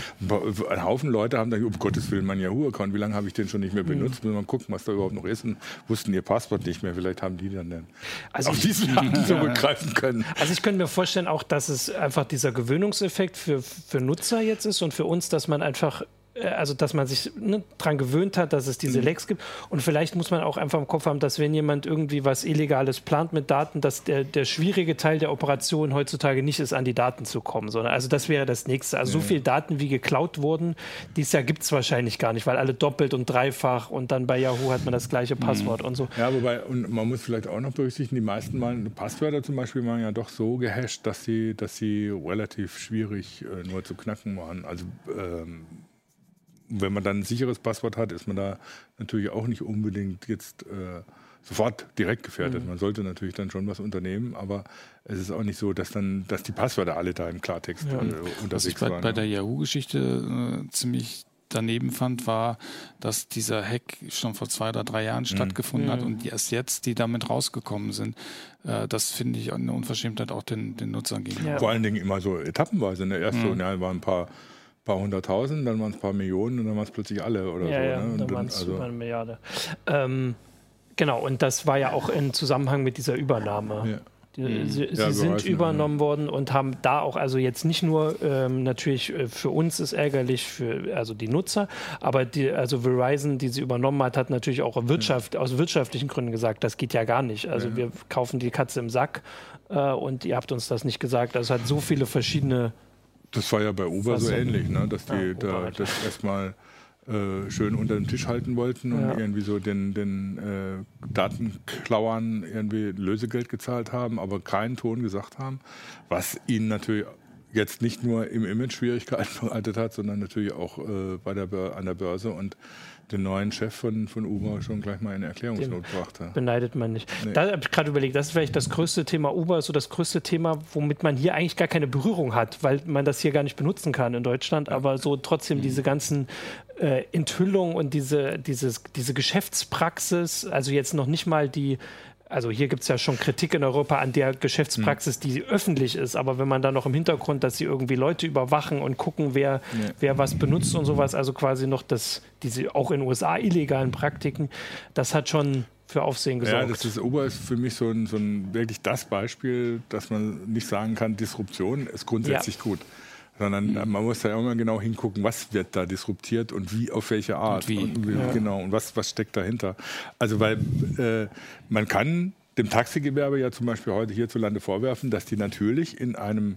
[SPEAKER 2] ein Haufen Leute haben dann, um Gottes Willen, mein Yahoo-Account, wie lange habe ich den schon nicht mehr benutzt? Mhm. Müssen wir mal gucken, was da überhaupt noch ist und wussten ihr Passwort nicht mehr. Vielleicht haben die dann, dann
[SPEAKER 1] also auf diesen Daten zurückgreifen können. Also ich könnte mir vorstellen auch, dass es einfach dieser Gewöhnungseffekt für, für Nutzer jetzt ist und für uns, dass man einfach äh, also dass man sich ne, daran gewöhnt hat, dass es diese mhm. Lecks gibt. Und vielleicht muss man auch einfach im Kopf haben, dass wenn jemand irgendwie was Illegales plant mit Daten, dass der, der schwierige Teil der Operation heutzutage nicht ist, an die Daten zu kommen, sondern also das wäre das nächste. Also ja. so viele Daten, wie geklaut wurden, dieses Jahr gibt es wahrscheinlich gar nicht, weil alle doppelt und dreifach und dann bei Yahoo hat man das gleiche mhm. Passwort mhm. und so.
[SPEAKER 2] Ja, wobei, und man muss vielleicht auch noch berücksichtigen, die meisten mal Passwörter zum Beispiel waren ja doch so gehasht, dass sie, dass sie relativ schwierig äh, nur zu knacken waren. Also ähm, wenn man dann ein sicheres Passwort hat, ist man da natürlich auch nicht unbedingt jetzt äh, sofort direkt gefährdet. Mhm. Man sollte natürlich dann schon was unternehmen, aber es ist auch nicht so, dass dann, dass die Passwörter alle da im Klartext ja. äh, unterwegs Was ich
[SPEAKER 3] bei. Bei der Yahoo-Geschichte äh, ziemlich daneben fand, war, dass dieser Hack schon vor zwei oder drei Jahren mhm. stattgefunden mhm. hat und erst jetzt die damit rausgekommen sind. Äh, das finde ich eine Unverschämtheit auch den, den Nutzern gegenüber.
[SPEAKER 2] Ja. Vor allen Dingen immer so etappenweise. Ne? Erst mhm. so, ja, waren ein paar paar hunderttausend, dann waren es ein paar Millionen und dann waren es plötzlich alle oder
[SPEAKER 1] ja,
[SPEAKER 2] so.
[SPEAKER 1] Ja, ne? dann waren es also, eine Milliarde. Ähm, genau, und das war ja auch im Zusammenhang mit dieser Übernahme. Ja. Die, mhm. sie, ja, sie sind übernommen ja. worden und haben da auch, also jetzt nicht nur ähm, natürlich äh, für uns ist ärgerlich, für also die Nutzer, aber die, also Verizon, die sie übernommen hat, hat natürlich auch Wirtschaft, ja. aus wirtschaftlichen Gründen gesagt, das geht ja gar nicht. Also wir kaufen die Katze im Sack äh, und ihr habt uns das nicht gesagt. Also es hat so viele verschiedene
[SPEAKER 2] das war ja bei Uber so ähnlich, ne? dass die ja, da, das erstmal äh, schön unter den Tisch halten wollten und ja. irgendwie so den, den äh, Datenklauern irgendwie Lösegeld gezahlt haben, aber keinen Ton gesagt haben, was ihnen natürlich jetzt nicht nur im Image Schwierigkeiten bereitet hat, sondern natürlich auch äh, bei der an der Börse und den neuen Chef von, von Uber schon gleich mal in Erklärungsnot brachte.
[SPEAKER 1] Beneidet man nicht. Nee. Da habe ich gerade überlegt, das ist vielleicht das größte Thema Uber, so das größte Thema, womit man hier eigentlich gar keine Berührung hat, weil man das hier gar nicht benutzen kann in Deutschland, aber so trotzdem mhm. diese ganzen äh, Enthüllungen und diese, dieses, diese Geschäftspraxis, also jetzt noch nicht mal die also hier gibt es ja schon Kritik in Europa an der Geschäftspraxis, die öffentlich ist, aber wenn man dann noch im Hintergrund, dass sie irgendwie Leute überwachen und gucken, wer, ja. wer was benutzt und sowas, also quasi noch das, diese auch in den USA illegalen Praktiken, das hat schon für Aufsehen gesorgt. Ja,
[SPEAKER 2] das ist Uber ist für mich so ein, so ein wirklich das Beispiel, dass man nicht sagen kann, Disruption ist grundsätzlich ja. gut sondern mhm. man muss ja immer genau hingucken, was wird da disruptiert und wie, auf welche Art. Und wie. Und ja. Genau, und was, was steckt dahinter. Also, weil äh, man kann dem Taxigewerbe ja zum Beispiel heute hierzulande vorwerfen, dass die natürlich in einem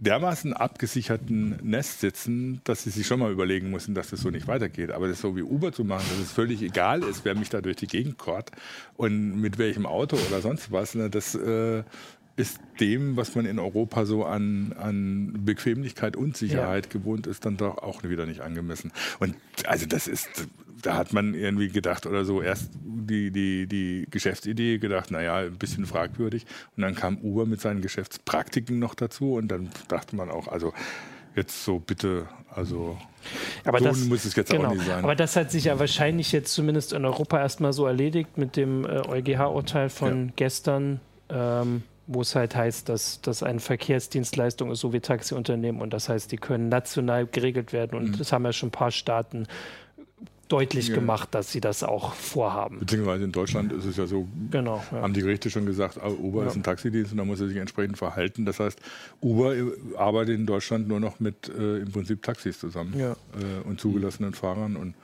[SPEAKER 2] dermaßen abgesicherten Nest sitzen, dass sie sich schon mal überlegen müssen, dass das so nicht weitergeht. Aber das so wie Uber zu machen, dass es völlig egal ist, wer mich da durch die Gegend kort und mit welchem Auto oder sonst was, ne, das äh, ist dem, was man in Europa so an, an Bequemlichkeit und Sicherheit ja. gewohnt ist, dann doch auch wieder nicht angemessen. Und also das ist, da hat man irgendwie gedacht oder so, erst die, die, die Geschäftsidee gedacht, naja, ein bisschen fragwürdig. Und dann kam Uber mit seinen Geschäftspraktiken noch dazu und dann dachte man auch, also jetzt so bitte, also
[SPEAKER 1] aber so das, muss es jetzt genau, auch nicht sein. Aber das hat sich ja wahrscheinlich jetzt zumindest in Europa erstmal so erledigt mit dem äh, EuGH-Urteil von ja. gestern. Ähm, wo es halt heißt, dass das eine Verkehrsdienstleistung ist, so wie Taxiunternehmen. Und das heißt, die können national geregelt werden. Und mhm. das haben ja schon ein paar Staaten deutlich ja. gemacht, dass sie das auch vorhaben.
[SPEAKER 2] Beziehungsweise in Deutschland ist es ja so, genau, ja. haben die Gerichte schon gesagt, ah, Uber ja. ist ein Taxidienst und da muss er sich entsprechend verhalten. Das heißt, Uber arbeitet in Deutschland nur noch mit äh, im Prinzip Taxis zusammen äh, und zugelassenen Fahrern und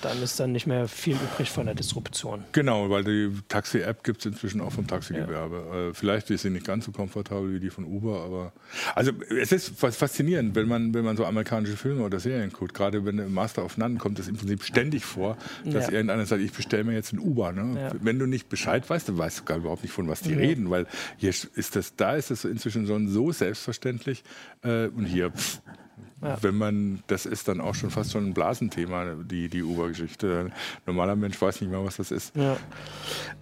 [SPEAKER 1] dann ist dann nicht mehr viel übrig von der Disruption.
[SPEAKER 2] Genau, weil die Taxi-App gibt es inzwischen auch vom Taxigewerbe. Ja. Äh, vielleicht ist sie nicht ganz so komfortabel wie die von Uber, aber also es ist faszinierend, wenn man, wenn man so amerikanische Filme oder Serien guckt. Gerade wenn im Master of None kommt es im Prinzip ständig vor, dass ja. irgendeiner sagt, ich bestelle mir jetzt ein Uber. Ne? Ja. Wenn du nicht Bescheid weißt, dann weißt du gar überhaupt nicht, von was die reden, weil hier ist das, da ist es inzwischen so, so selbstverständlich äh, und hier pff, ja. Wenn man, das ist dann auch schon fast schon ein Blasenthema, die, die Uber-Geschichte. Ein normaler Mensch weiß nicht mehr, was das ist. Ja.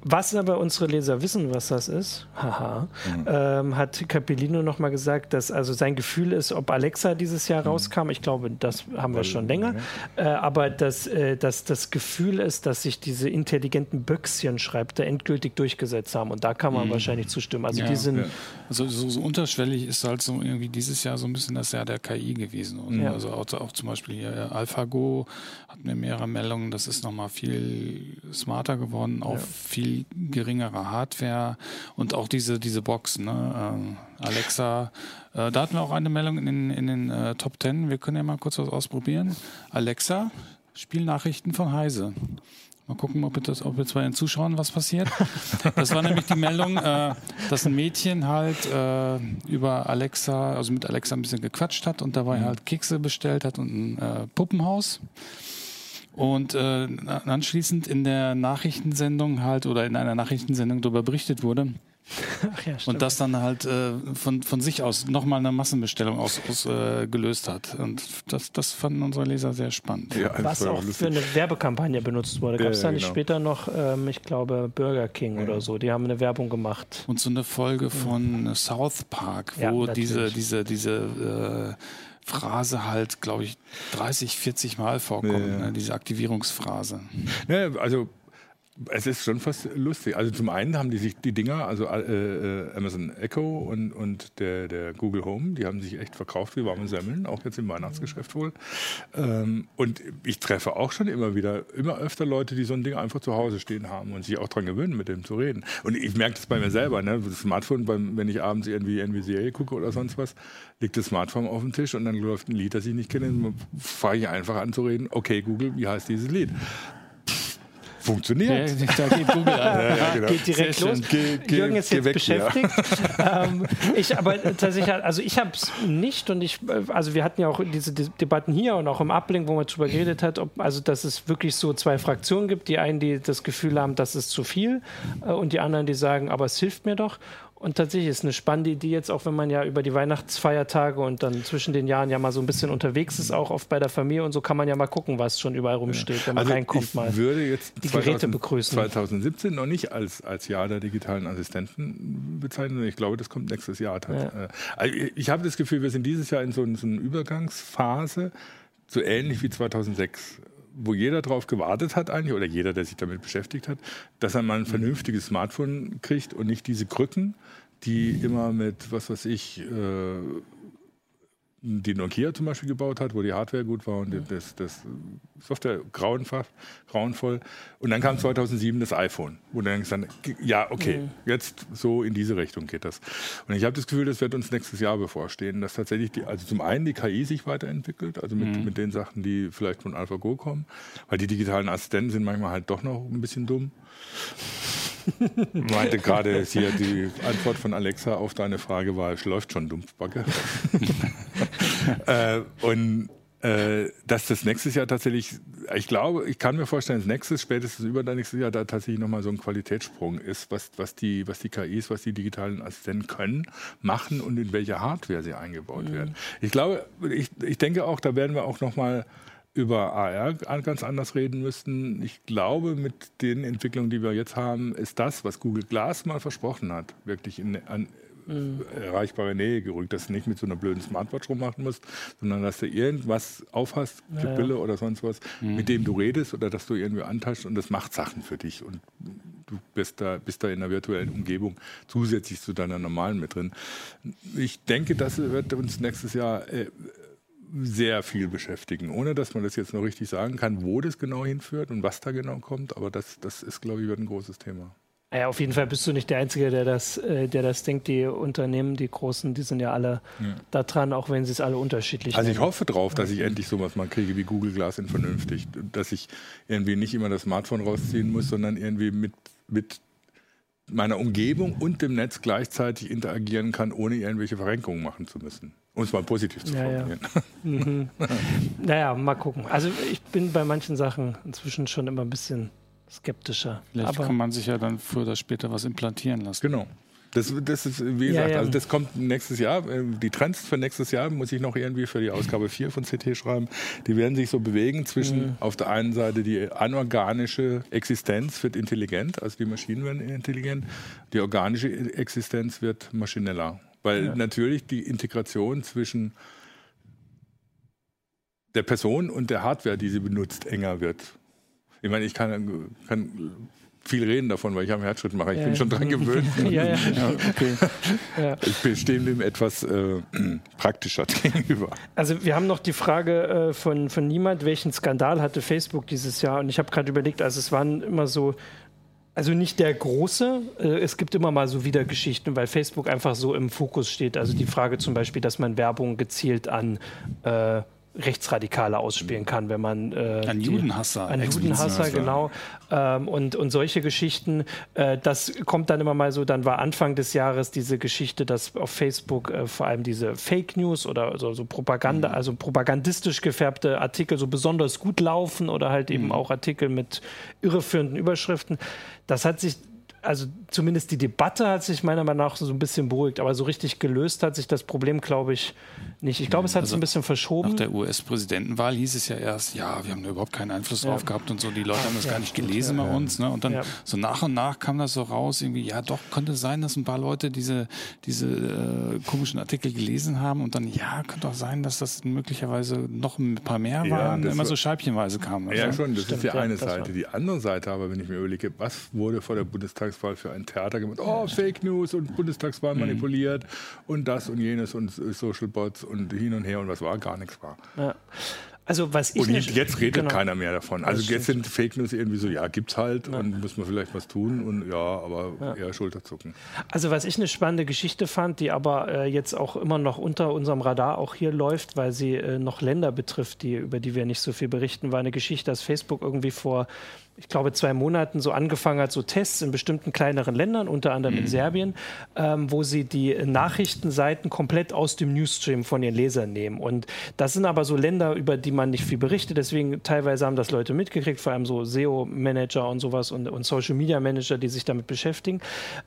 [SPEAKER 1] Was aber unsere Leser wissen, was das ist, haha, mhm. ähm, hat Capellino nochmal gesagt, dass also sein Gefühl ist, ob Alexa dieses Jahr mhm. rauskam. Ich glaube, das haben wir schon länger. Äh, aber dass, äh, dass das Gefühl ist, dass sich diese intelligenten Böckschen, schreibt er, endgültig durchgesetzt haben. Und da kann man mhm. wahrscheinlich zustimmen. Also, ja, die sind. Ja.
[SPEAKER 3] Also, so, so unterschwellig ist halt so irgendwie dieses Jahr so ein bisschen das Jahr der KI gewesen gewesen. Ja. Also auch, auch, zum Beispiel hier AlphaGo hat mir mehrere Meldungen, das ist nochmal viel smarter geworden, auf ja. viel geringerer Hardware und auch diese, diese Boxen, ne? äh, Alexa. Äh, da hatten wir auch eine Meldung in den, in den äh, Top Ten. Wir können ja mal kurz was ausprobieren. Alexa, Spielnachrichten von Heise. Mal gucken, ob, das, ob jetzt bei den Zuschauern was passiert. Das war nämlich die Meldung, äh, dass ein Mädchen halt äh, über Alexa, also mit Alexa ein bisschen gequatscht hat und dabei mhm. halt Kekse bestellt hat und ein äh, Puppenhaus. Und äh, anschließend in der Nachrichtensendung halt oder in einer Nachrichtensendung darüber berichtet wurde, Ach ja, und das dann halt äh, von, von sich aus nochmal eine Massenbestellung ausgelöst aus, äh, hat. Und das, das fanden unsere Leser sehr spannend.
[SPEAKER 1] Ja, Was auch lustig. für eine Werbekampagne benutzt wurde. Gab es ja, da nicht genau. später noch, ähm, ich glaube, Burger King ja. oder so, die haben eine Werbung gemacht.
[SPEAKER 3] Und so eine Folge von South Park, wo diese, diese, diese äh, Phrase halt, glaube ich, 30, 40 Mal vorkommt, ja, ne? diese Aktivierungsphrase.
[SPEAKER 2] Ja, also es ist schon fast lustig. Also zum einen haben die sich die Dinger, also äh, äh, Amazon Echo und, und der, der Google Home, die haben sich echt verkauft wie warme Semmeln, auch jetzt im Weihnachtsgeschäft wohl. Ähm, und ich treffe auch schon immer wieder, immer öfter Leute, die so ein Ding einfach zu Hause stehen haben und sich auch daran gewöhnen, mit dem zu reden. Und ich merke das bei mir selber, ne? das Smartphone, beim, wenn ich abends irgendwie, irgendwie Serie gucke oder sonst was, liegt das Smartphone auf dem Tisch und dann läuft ein Lied, das ich nicht kenne, fange ich einfach an zu reden, okay Google, wie heißt dieses Lied? Funktioniert. Ja, da geht Google an.
[SPEAKER 1] Ja, ja, genau. Geht direkt Sehr los. Ge, ge, Jürgen ist jetzt weg, beschäftigt. ähm, ich aber tatsächlich, also ich habe es nicht und ich, also wir hatten ja auch diese Debatten hier und auch im Ablink, wo man darüber geredet hat, ob, also dass es wirklich so zwei Fraktionen gibt. Die einen, die das Gefühl haben, das ist zu viel äh, und die anderen, die sagen, aber es hilft mir doch. Und tatsächlich ist eine spannende Idee jetzt, auch wenn man ja über die Weihnachtsfeiertage und dann zwischen den Jahren ja mal so ein bisschen unterwegs ist, auch oft bei der Familie und so kann man ja mal gucken, was schon überall rumsteht, wenn man also reinkommt
[SPEAKER 2] ich
[SPEAKER 1] mal.
[SPEAKER 2] würde jetzt die 2000, Geräte begrüßen. 2017 noch nicht als, als Jahr der digitalen Assistenten bezeichnen. Ich glaube, das kommt nächstes Jahr. Ja. Äh, also ich habe das Gefühl, wir sind dieses Jahr in so, so einer Übergangsphase, so ähnlich wie 2006 wo jeder darauf gewartet hat eigentlich, oder jeder, der sich damit beschäftigt hat, dass er mal ein vernünftiges Smartphone kriegt und nicht diese Krücken, die immer mit, was weiß ich, äh, die Nokia zum Beispiel gebaut hat, wo die Hardware gut war und das, das Software grauenvoll, grauenvoll. Und dann kam 2007 das iPhone, wo dann gesagt ja, okay, mhm. jetzt so in diese Richtung geht das. Und ich habe das Gefühl, das wird uns nächstes Jahr bevorstehen, dass tatsächlich, die, also zum einen die KI sich weiterentwickelt, also mit, mhm. mit den Sachen, die vielleicht von AlphaGo kommen, weil die digitalen Assistenten sind manchmal halt doch noch ein bisschen dumm. meinte gerade hier die Antwort von Alexa auf deine Frage war, es läuft schon Dumpfbacke. äh, und äh, dass das nächstes Jahr tatsächlich, ich glaube, ich kann mir vorstellen, dass nächstes, spätestens übernächstes Jahr da tatsächlich nochmal so ein Qualitätssprung ist, was, was, die, was die KIs, was die digitalen Assistenten können, machen und in welche Hardware sie eingebaut mhm. werden. Ich glaube, ich, ich denke auch, da werden wir auch nochmal über AR ganz anders reden müssten. Ich glaube, mit den Entwicklungen, die wir jetzt haben, ist das, was Google Glass mal versprochen hat, wirklich in, an mhm. erreichbare Nähe gerückt, dass du nicht mit so einer blöden Smartwatch rummachen musst, sondern dass du irgendwas aufhast, Brille ja. oder sonst was, mhm. mit dem du redest oder dass du irgendwie antaschst und das macht Sachen für dich und du bist da, bist da in einer virtuellen Umgebung zusätzlich zu deiner normalen mit drin. Ich denke, das wird uns nächstes Jahr äh, sehr viel beschäftigen, ohne dass man das jetzt noch richtig sagen kann, wo das genau hinführt und was da genau kommt. Aber das, das ist, glaube ich, wird ein großes Thema.
[SPEAKER 1] Ja, auf jeden Fall bist du nicht der Einzige, der das, äh, der das denkt. Die Unternehmen, die großen, die sind ja alle ja. da dran, auch wenn sie es alle unterschiedlich
[SPEAKER 2] Also ich hoffe drauf, dass ich endlich sowas mal kriege wie Google Glass in vernünftig. Dass ich irgendwie nicht immer das Smartphone rausziehen muss, sondern irgendwie mit, mit meiner Umgebung und dem Netz gleichzeitig interagieren kann, ohne irgendwelche Verrenkungen machen zu müssen. Um es mal positiv zu formulieren. Ja.
[SPEAKER 1] mhm. naja, mal gucken. Also ich bin bei manchen Sachen inzwischen schon immer ein bisschen skeptischer.
[SPEAKER 3] Vielleicht Aber kann man sich ja dann früher oder später was implantieren lassen.
[SPEAKER 2] Genau. Das, das ist, wie gesagt, ja, ja. also das kommt nächstes Jahr. Ähm, die Trends für nächstes Jahr muss ich noch irgendwie für die Ausgabe 4 von CT schreiben. Die werden sich so bewegen zwischen mhm. auf der einen Seite die anorganische Existenz wird intelligent, also die Maschinen werden intelligent. Die organische Existenz wird maschineller. Weil ja. natürlich die Integration zwischen der Person und der Hardware, die sie benutzt, enger wird. Ich meine, ich kann, kann viel reden davon, weil ich am Herzschritt mache. Ich ja. bin schon dran gewöhnt. ja, ja. ja, okay. ja. Ich stehe dem etwas äh, praktischer gegenüber.
[SPEAKER 1] Also wir haben noch die Frage äh, von, von niemand, welchen Skandal hatte Facebook dieses Jahr? Und ich habe gerade überlegt, also es waren immer so also nicht der große. Äh, es gibt immer mal so wieder Geschichten, weil Facebook einfach so im Fokus steht. Also die Frage zum Beispiel, dass man Werbung gezielt an äh, Rechtsradikale ausspielen kann, wenn man
[SPEAKER 3] äh, an Judenhasser,
[SPEAKER 1] an Judenhasser genau ähm, und und solche Geschichten. Äh, das kommt dann immer mal so. Dann war Anfang des Jahres diese Geschichte, dass auf Facebook äh, vor allem diese Fake News oder so, so Propaganda, mhm. also propagandistisch gefärbte Artikel so besonders gut laufen oder halt eben mhm. auch Artikel mit irreführenden Überschriften. Das hat sich also zumindest die Debatte hat sich meiner Meinung nach so ein bisschen beruhigt, aber so richtig gelöst hat sich das Problem, glaube ich, nicht. Ich glaube, es hat also sich ein bisschen verschoben.
[SPEAKER 3] Nach der US-Präsidentenwahl hieß es ja erst, ja, wir haben da überhaupt keinen Einfluss ja. drauf gehabt und so. Die Leute haben das ja, gar nicht gelesen ja, bei uns. Ne? Und dann so nach und nach kam das so raus, irgendwie, ja, doch, könnte sein, dass ein paar Leute diese, diese äh, komischen Artikel gelesen haben und dann, ja, könnte auch sein, dass das möglicherweise noch ein paar mehr waren, immer so scheibchenweise kamen.
[SPEAKER 2] Also. Ja, schon, das Stimmt, ist die eine Seite. Die andere Seite aber, wenn ich mir überlege, was wurde vor der Bundestagswahl für ein Theater gemacht? Oh, Fake News und Bundestagswahl mhm. manipuliert und das und jenes und Social Bots und hin und her und was war, gar nichts war. Ja.
[SPEAKER 1] Also was ich
[SPEAKER 2] und nicht, jetzt redet genau. keiner mehr davon. Also jetzt sind Fake News irgendwie so, ja, gibt's halt ja. und muss man vielleicht was tun und ja, aber ja. eher Schulterzucken.
[SPEAKER 1] Also was ich eine spannende Geschichte fand, die aber äh, jetzt auch immer noch unter unserem Radar auch hier läuft, weil sie äh, noch Länder betrifft, die, über die wir nicht so viel berichten, war eine Geschichte, dass Facebook irgendwie vor ich glaube, zwei Monaten so angefangen hat, so Tests in bestimmten kleineren Ländern, unter anderem mhm. in Serbien, ähm, wo sie die Nachrichtenseiten komplett aus dem Newsstream von ihren Lesern nehmen. Und das sind aber so Länder, über die man nicht viel berichtet. Deswegen teilweise haben das Leute mitgekriegt, vor allem so SEO-Manager und sowas und, und Social-Media-Manager, die sich damit beschäftigen.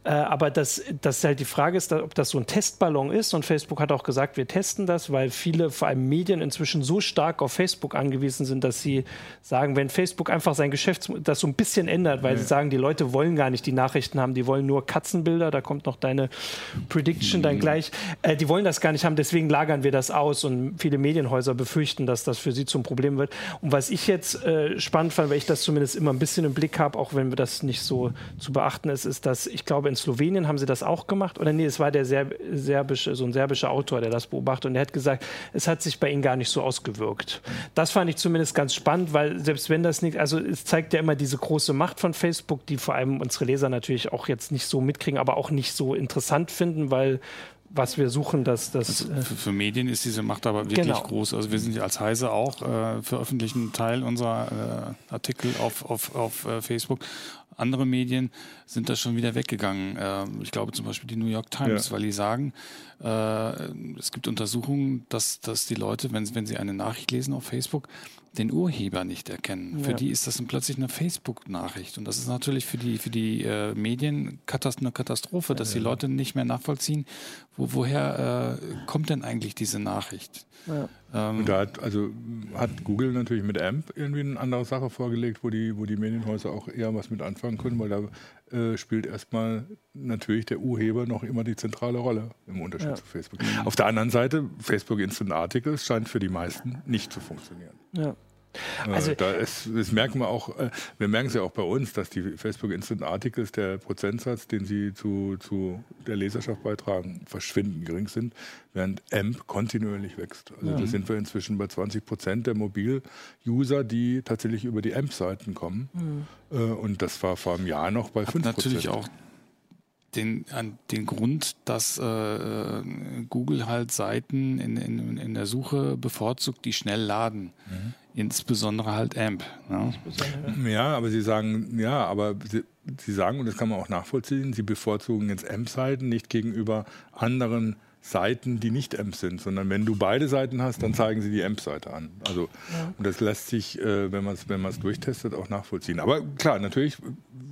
[SPEAKER 1] Äh, aber das, das halt die Frage ist, ob das so ein Testballon ist. Und Facebook hat auch gesagt, wir testen das, weil viele, vor allem Medien, inzwischen so stark auf Facebook angewiesen sind, dass sie sagen, wenn Facebook einfach sein Geschäftsmodell das so ein bisschen ändert, weil ja. sie sagen, die Leute wollen gar nicht die Nachrichten haben, die wollen nur Katzenbilder, da kommt noch deine Prediction mhm. dann gleich. Äh, die wollen das gar nicht haben, deswegen lagern wir das aus und viele Medienhäuser befürchten, dass das für sie zum Problem wird. Und was ich jetzt äh, spannend fand, weil ich das zumindest immer ein bisschen im Blick habe, auch wenn wir das nicht so zu beachten ist, ist, dass ich glaube, in Slowenien haben sie das auch gemacht. Oder nee, es war der Serb serbische, so ein serbischer Autor, der das beobachtet und der hat gesagt, es hat sich bei ihnen gar nicht so ausgewirkt. Das fand ich zumindest ganz spannend, weil selbst wenn das nicht, also es zeigt ja immer diese große Macht von Facebook, die vor allem unsere Leser natürlich auch jetzt nicht so mitkriegen, aber auch nicht so interessant finden, weil was wir suchen, dass das.
[SPEAKER 3] Also für, für, Medien ist diese Macht aber wirklich genau. groß. Also wir sind ja als Heise auch äh, veröffentlichen einen Teil unserer äh, Artikel auf, auf, auf äh, Facebook. Andere Medien sind da schon wieder weggegangen. Ähm, ich glaube zum Beispiel die New York Times, ja. weil die sagen, äh, es gibt Untersuchungen, dass, dass die Leute, wenn, wenn sie eine Nachricht lesen auf Facebook, den Urheber nicht erkennen. Ja. Für die ist das dann plötzlich eine Facebook-Nachricht. Und das ist natürlich für die, für die äh, Medien eine Katastrophe, dass ja. die Leute nicht mehr nachvollziehen, wo, woher äh, kommt denn eigentlich diese Nachricht.
[SPEAKER 2] Ja. Ähm, und da hat, also, hat Google natürlich mit AMP irgendwie eine andere Sache vorgelegt, wo die, wo die Medienhäuser auch eher was mit anfangen können, weil da äh, spielt erstmal natürlich der Urheber noch immer die zentrale Rolle im Unterschied ja. zu Facebook. Auf der anderen Seite, Facebook Instant Articles scheint für die meisten nicht zu funktionieren.
[SPEAKER 1] Ja.
[SPEAKER 2] Also, äh, da ist, das merken wir auch, äh, wir merken es ja auch bei uns, dass die Facebook Instant Articles, der Prozentsatz, den sie zu, zu der Leserschaft beitragen, verschwindend gering sind, während AMP kontinuierlich wächst. Also ja. da sind wir inzwischen bei 20 Prozent der Mobil-User, die tatsächlich über die AMP-Seiten kommen. Mhm. Und das war vor einem Jahr noch bei 5 Prozent.
[SPEAKER 3] Natürlich auch den, an den Grund, dass äh, Google halt Seiten in, in, in der Suche bevorzugt, die schnell laden. Mhm. Insbesondere halt AMP.
[SPEAKER 2] Ne? Ja, aber Sie sagen, ja, aber Sie, Sie sagen, und das kann man auch nachvollziehen, Sie bevorzugen jetzt AMP-Seiten nicht gegenüber anderen Seiten, die nicht AMP sind, sondern wenn du beide Seiten hast, dann zeigen sie die AMP-Seite an. Also, ja. und das lässt sich, äh, wenn man es wenn durchtestet, auch nachvollziehen. Aber klar, natürlich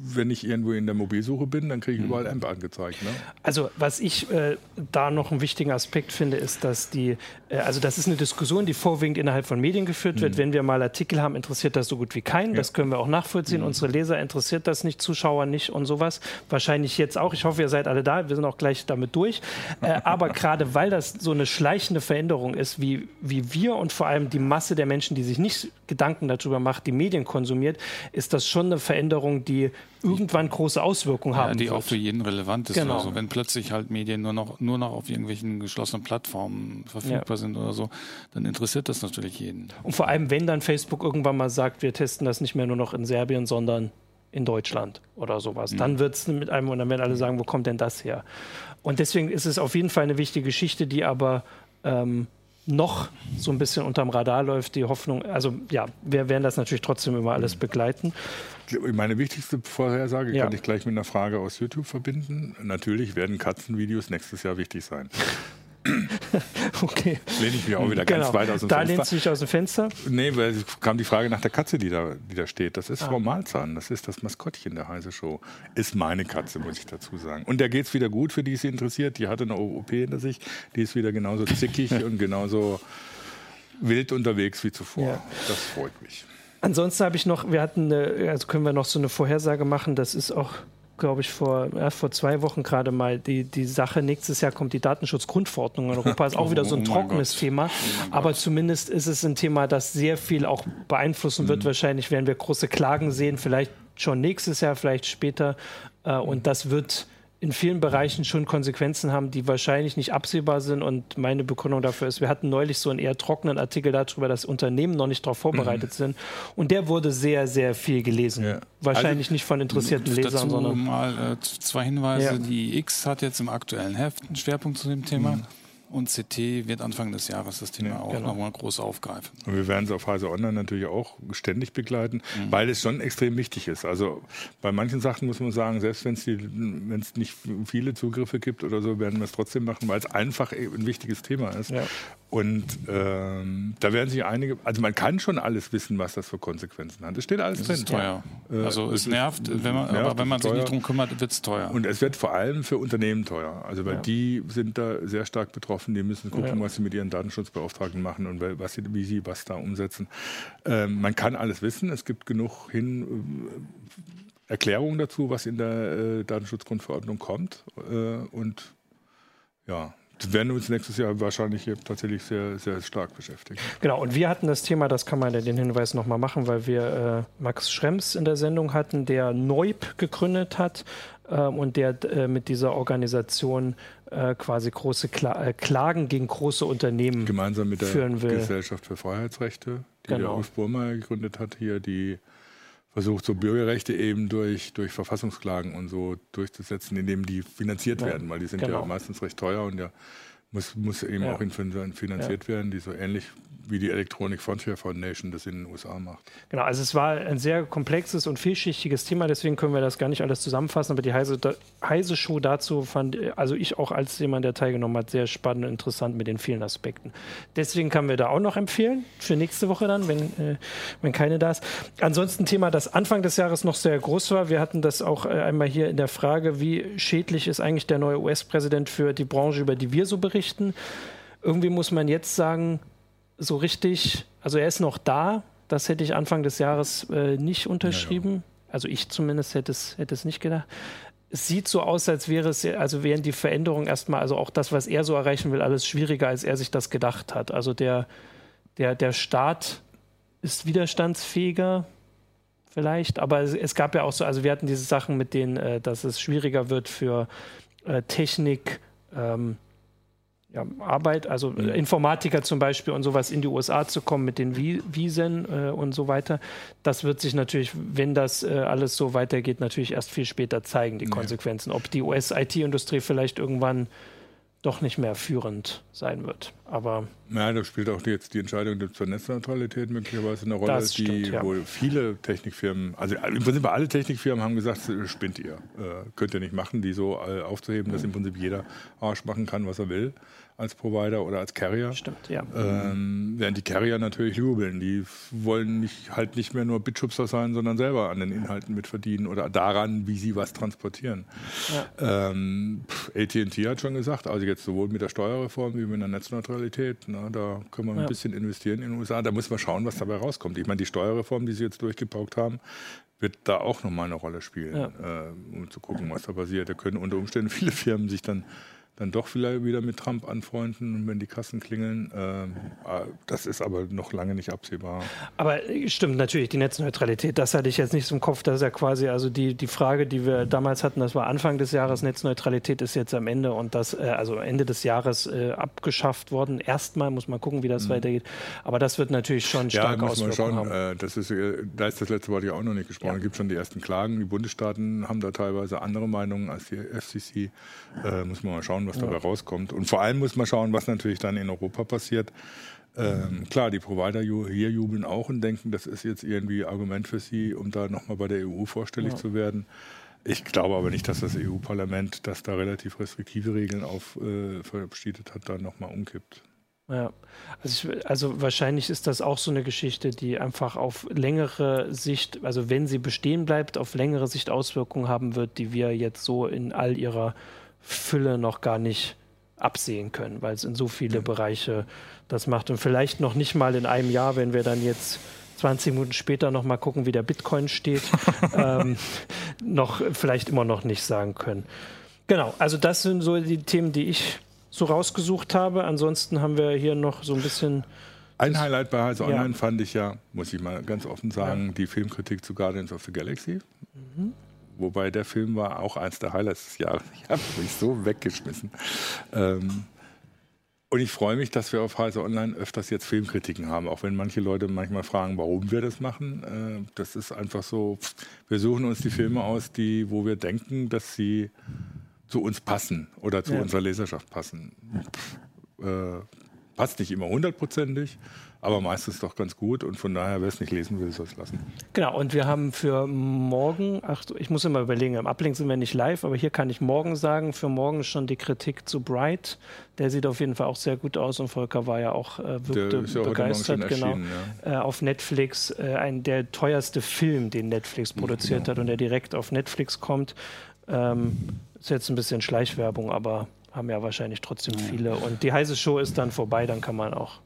[SPEAKER 2] wenn ich irgendwo in der Mobilsuche bin, dann kriege ich überall AMP angezeigt. Ne?
[SPEAKER 1] Also was ich äh, da noch einen wichtigen Aspekt finde, ist, dass die, äh, also das ist eine Diskussion, die vorwiegend innerhalb von Medien geführt mhm. wird. Wenn wir mal Artikel haben, interessiert das so gut wie keinen. Ja. Das können wir auch nachvollziehen. Mhm. Unsere Leser interessiert das nicht, Zuschauer nicht und sowas. Wahrscheinlich jetzt auch. Ich hoffe, ihr seid alle da. Wir sind auch gleich damit durch. Äh, aber gerade weil das so eine schleichende Veränderung ist, wie, wie wir und vor allem die Masse der Menschen, die sich nicht Gedanken darüber macht, die Medien konsumiert, ist das schon eine Veränderung, die irgendwann große Auswirkungen haben. Ja,
[SPEAKER 3] die wird. auch für jeden relevant ist. Genau. Also wenn plötzlich halt Medien nur noch, nur noch auf irgendwelchen geschlossenen Plattformen verfügbar ja. sind oder so, dann interessiert das natürlich jeden.
[SPEAKER 1] Und vor allem, wenn dann Facebook irgendwann mal sagt, wir testen das nicht mehr nur noch in Serbien, sondern in Deutschland oder sowas. Mhm. Dann wird es mit einem, und dann werden alle sagen, wo kommt denn das her? Und deswegen ist es auf jeden Fall eine wichtige Geschichte, die aber ähm, noch so ein bisschen unterm Radar läuft, die Hoffnung, also ja, wir werden das natürlich trotzdem immer alles begleiten.
[SPEAKER 2] Meine wichtigste Vorhersage ja. kann ich gleich mit einer Frage aus YouTube verbinden. Natürlich werden Katzenvideos nächstes Jahr wichtig sein.
[SPEAKER 1] okay.
[SPEAKER 2] Lehne ich mich auch wieder genau. ganz weit aus dem
[SPEAKER 1] da Fenster. Da lehnst du dich aus dem Fenster?
[SPEAKER 2] Nee, weil es kam die Frage nach der Katze, die da, die da steht. Das ist ah. Frau Malzahn, das ist das Maskottchen der Heise Show. Ist meine Katze, muss ich dazu sagen. Und der geht es wieder gut, für die es interessiert. Die hatte eine OP hinter sich. Die ist wieder genauso zickig und genauso wild unterwegs wie zuvor. Ja. Das freut mich.
[SPEAKER 1] Ansonsten habe ich noch, wir hatten, eine, also können wir noch so eine Vorhersage machen, das ist auch glaube ich, vor, ja, vor zwei Wochen gerade mal die, die Sache. Nächstes Jahr kommt die Datenschutzgrundverordnung in Europa. Ist auch wieder so ein oh trockenes Thema. Oh aber zumindest ist es ein Thema, das sehr viel auch beeinflussen wird. Mhm. Wahrscheinlich werden wir große Klagen sehen, vielleicht schon nächstes Jahr, vielleicht später. Äh, und das wird in vielen Bereichen schon Konsequenzen haben, die wahrscheinlich nicht absehbar sind. Und meine Begründung dafür ist, wir hatten neulich so einen eher trockenen Artikel darüber, dass Unternehmen noch nicht darauf vorbereitet mhm. sind. Und der wurde sehr, sehr viel gelesen. Ja. Wahrscheinlich also, nicht von interessierten Lesern, dazu sondern.
[SPEAKER 3] mal äh, zwei Hinweise. Ja. Die X hat jetzt im aktuellen Heft einen Schwerpunkt zu dem Thema. Mhm. Und CT wird Anfang des Jahres das Thema ja, auch genau. nochmal groß aufgreifen.
[SPEAKER 2] Und wir werden es auf Phase Online natürlich auch ständig begleiten, mhm. weil es schon extrem wichtig ist. Also bei manchen Sachen muss man sagen, selbst wenn es nicht viele Zugriffe gibt oder so, werden wir es trotzdem machen, weil es einfach ein wichtiges Thema ist. Ja. Und ähm, da werden sich einige, also man kann schon alles wissen, was das für Konsequenzen hat. Es steht alles
[SPEAKER 3] das
[SPEAKER 2] drin.
[SPEAKER 3] Ist teuer. Äh, also es, es nervt, wenn man, nervt, aber wenn man sich nicht drum kümmert, wird es teuer.
[SPEAKER 2] Und es wird vor allem für Unternehmen teuer. Also weil ja. die sind da sehr stark betroffen. Die müssen gucken, ja. was sie mit ihren Datenschutzbeauftragten machen und was sie, wie sie was da umsetzen. Ähm, man kann alles wissen. Es gibt genug hin. Äh, Erklärungen dazu, was in der äh, Datenschutzgrundverordnung kommt. Äh, und ja, werden uns nächstes Jahr wahrscheinlich tatsächlich sehr, sehr stark beschäftigen.
[SPEAKER 1] Genau, und wir hatten das Thema, das kann man ja den Hinweis nochmal machen, weil wir äh, Max Schrems in der Sendung hatten, der Neub gegründet hat und der äh, mit dieser Organisation äh, quasi große Kla äh, Klagen gegen große Unternehmen
[SPEAKER 2] Gemeinsam mit der
[SPEAKER 1] führen will.
[SPEAKER 2] Gesellschaft für Freiheitsrechte, die genau. der Ulf Burmeier gegründet hat, hier die versucht, so Bürgerrechte eben durch, durch Verfassungsklagen und so durchzusetzen, indem die finanziert ja, werden, weil die sind genau. ja meistens recht teuer und ja muss, muss eben ja. auch finanziert werden, die so ähnlich wie die Electronic Frontier Foundation das in den USA macht.
[SPEAKER 1] Genau, also es war ein sehr komplexes und vielschichtiges Thema, deswegen können wir das gar nicht alles zusammenfassen, aber die Heise, Heise Show dazu fand, also ich auch als jemand, der teilgenommen hat, sehr spannend und interessant mit den vielen Aspekten. Deswegen können wir da auch noch empfehlen, für nächste Woche dann, wenn, äh, wenn keine da ist. Ansonsten Thema, das Anfang des Jahres noch sehr groß war, wir hatten das auch äh, einmal hier in der Frage, wie schädlich ist eigentlich der neue US-Präsident für die Branche, über die wir so berichten. Irgendwie muss man jetzt sagen, so richtig, also er ist noch da, das hätte ich Anfang des Jahres äh, nicht unterschrieben. Ja, ja. Also ich zumindest hätte es, hätte es nicht gedacht. Es sieht so aus, als wäre es, also wären die Veränderungen erstmal, also auch das, was er so erreichen will, alles schwieriger, als er sich das gedacht hat. Also der, der, der Staat ist widerstandsfähiger vielleicht, aber es, es, gab ja auch so, also wir hatten diese Sachen mit denen, äh, dass es schwieriger wird für äh, Technik, ähm, ja, Arbeit, also mhm. Informatiker zum Beispiel und sowas in die USA zu kommen mit den Visen äh, und so weiter. Das wird sich natürlich, wenn das äh, alles so weitergeht, natürlich erst viel später zeigen, die. Konsequenzen. Ob die US-IT-Industrie vielleicht irgendwann doch nicht mehr führend sein wird. Aber
[SPEAKER 2] ja, da spielt auch jetzt die Entscheidung zur Netzneutralität möglicherweise eine Rolle, stimmt, die ja. wohl viele Technikfirmen, also im Prinzip alle Technikfirmen haben gesagt, spinnt ihr, äh, könnt ihr nicht machen, die so äh, aufzuheben, dass im Prinzip jeder Arsch machen kann, was er will als Provider oder als Carrier.
[SPEAKER 1] Stimmt, ja.
[SPEAKER 2] Ähm, während die Carrier natürlich jubeln. Die wollen nicht, halt nicht mehr nur Bitschubser sein, sondern selber an den Inhalten mitverdienen oder daran, wie sie was transportieren. Ja. Ähm, AT&T hat schon gesagt, also jetzt sowohl mit der Steuerreform wie mit der Netzneutralität, da können wir ein ja. bisschen investieren in den USA. Da muss man schauen, was dabei rauskommt. Ich meine, die Steuerreform, die sie jetzt durchgepaukt haben, wird da auch nochmal eine Rolle spielen, ja. äh, um zu gucken, was da passiert. Da können unter Umständen viele Firmen sich dann dann doch vielleicht wieder mit Trump anfreunden, wenn die Kassen klingeln. Äh, das ist aber noch lange nicht absehbar.
[SPEAKER 1] Aber äh, stimmt natürlich, die Netzneutralität, das hatte ich jetzt nicht im Kopf. Das ist ja quasi, also die, die Frage, die wir damals hatten, das war Anfang des Jahres, Netzneutralität ist jetzt am Ende und das, äh, also Ende des Jahres äh, abgeschafft worden. Erstmal muss man gucken, wie das mhm. weitergeht. Aber das wird natürlich schon stark ja, muss man schauen. Haben.
[SPEAKER 2] Äh, das ist, äh, da ist das letzte Wort ja auch noch nicht gesprochen. Ja. Es gibt schon die ersten Klagen. Die Bundesstaaten haben da teilweise andere Meinungen als die FCC. muss man mal schauen, was dabei rauskommt. Und vor allem muss man schauen, was natürlich dann in Europa passiert. Ähm, klar, die Provider hier jubeln auch und denken, das ist jetzt irgendwie Argument für sie, um da nochmal bei der EU vorstellig ja. zu werden. Ich glaube aber nicht, dass das EU-Parlament, das da relativ restriktive Regeln auf äh, verabschiedet hat, da nochmal umkippt.
[SPEAKER 1] Ja, also, ich, also, wahrscheinlich ist das auch so eine Geschichte, die einfach auf längere Sicht, also wenn sie bestehen bleibt, auf längere Sicht Auswirkungen haben wird, die wir jetzt so in all ihrer Fülle noch gar nicht absehen können, weil es in so viele. Bereiche das macht. Und vielleicht noch nicht mal in einem Jahr, wenn wir dann jetzt 20 Minuten später noch mal gucken, wie der Bitcoin steht, ähm, noch vielleicht immer noch nicht sagen können. Genau, also das sind so die Themen, die ich so rausgesucht habe. Ansonsten haben wir hier noch so ein bisschen
[SPEAKER 2] ein Highlight bei Heise Online ja. fand ich ja, muss ich mal ganz offen sagen, ja. die Filmkritik zu Guardians of the Galaxy. Mhm. Wobei der Film war auch eins der Highlights des Jahres. Ich habe mich so weggeschmissen. Ähm, und ich freue mich, dass wir auf Heise Online öfters jetzt Filmkritiken haben, auch wenn manche Leute manchmal fragen, warum wir das machen. Äh, das ist einfach so, wir suchen uns die Filme aus, die, wo wir denken, dass sie zu uns passen oder zu ja. unserer Leserschaft passen. Äh, passt nicht immer hundertprozentig, aber meistens doch ganz gut und von daher, wer es nicht lesen will, soll es lassen.
[SPEAKER 1] Genau, und wir haben für morgen, ach, ich muss immer überlegen, im Ablink sind wir nicht live, aber hier kann ich morgen sagen, für morgen schon die Kritik zu Bright. Der sieht auf jeden Fall auch sehr gut aus und Volker war ja auch äh, wirkte ja begeistert, genau. Ja. Äh, auf Netflix, äh, ein, der teuerste Film, den Netflix produziert ja. hat und der direkt auf Netflix kommt. Ähm, ist jetzt ein bisschen Schleichwerbung, aber haben ja wahrscheinlich trotzdem viele. Und die heiße Show ist dann vorbei, dann kann man auch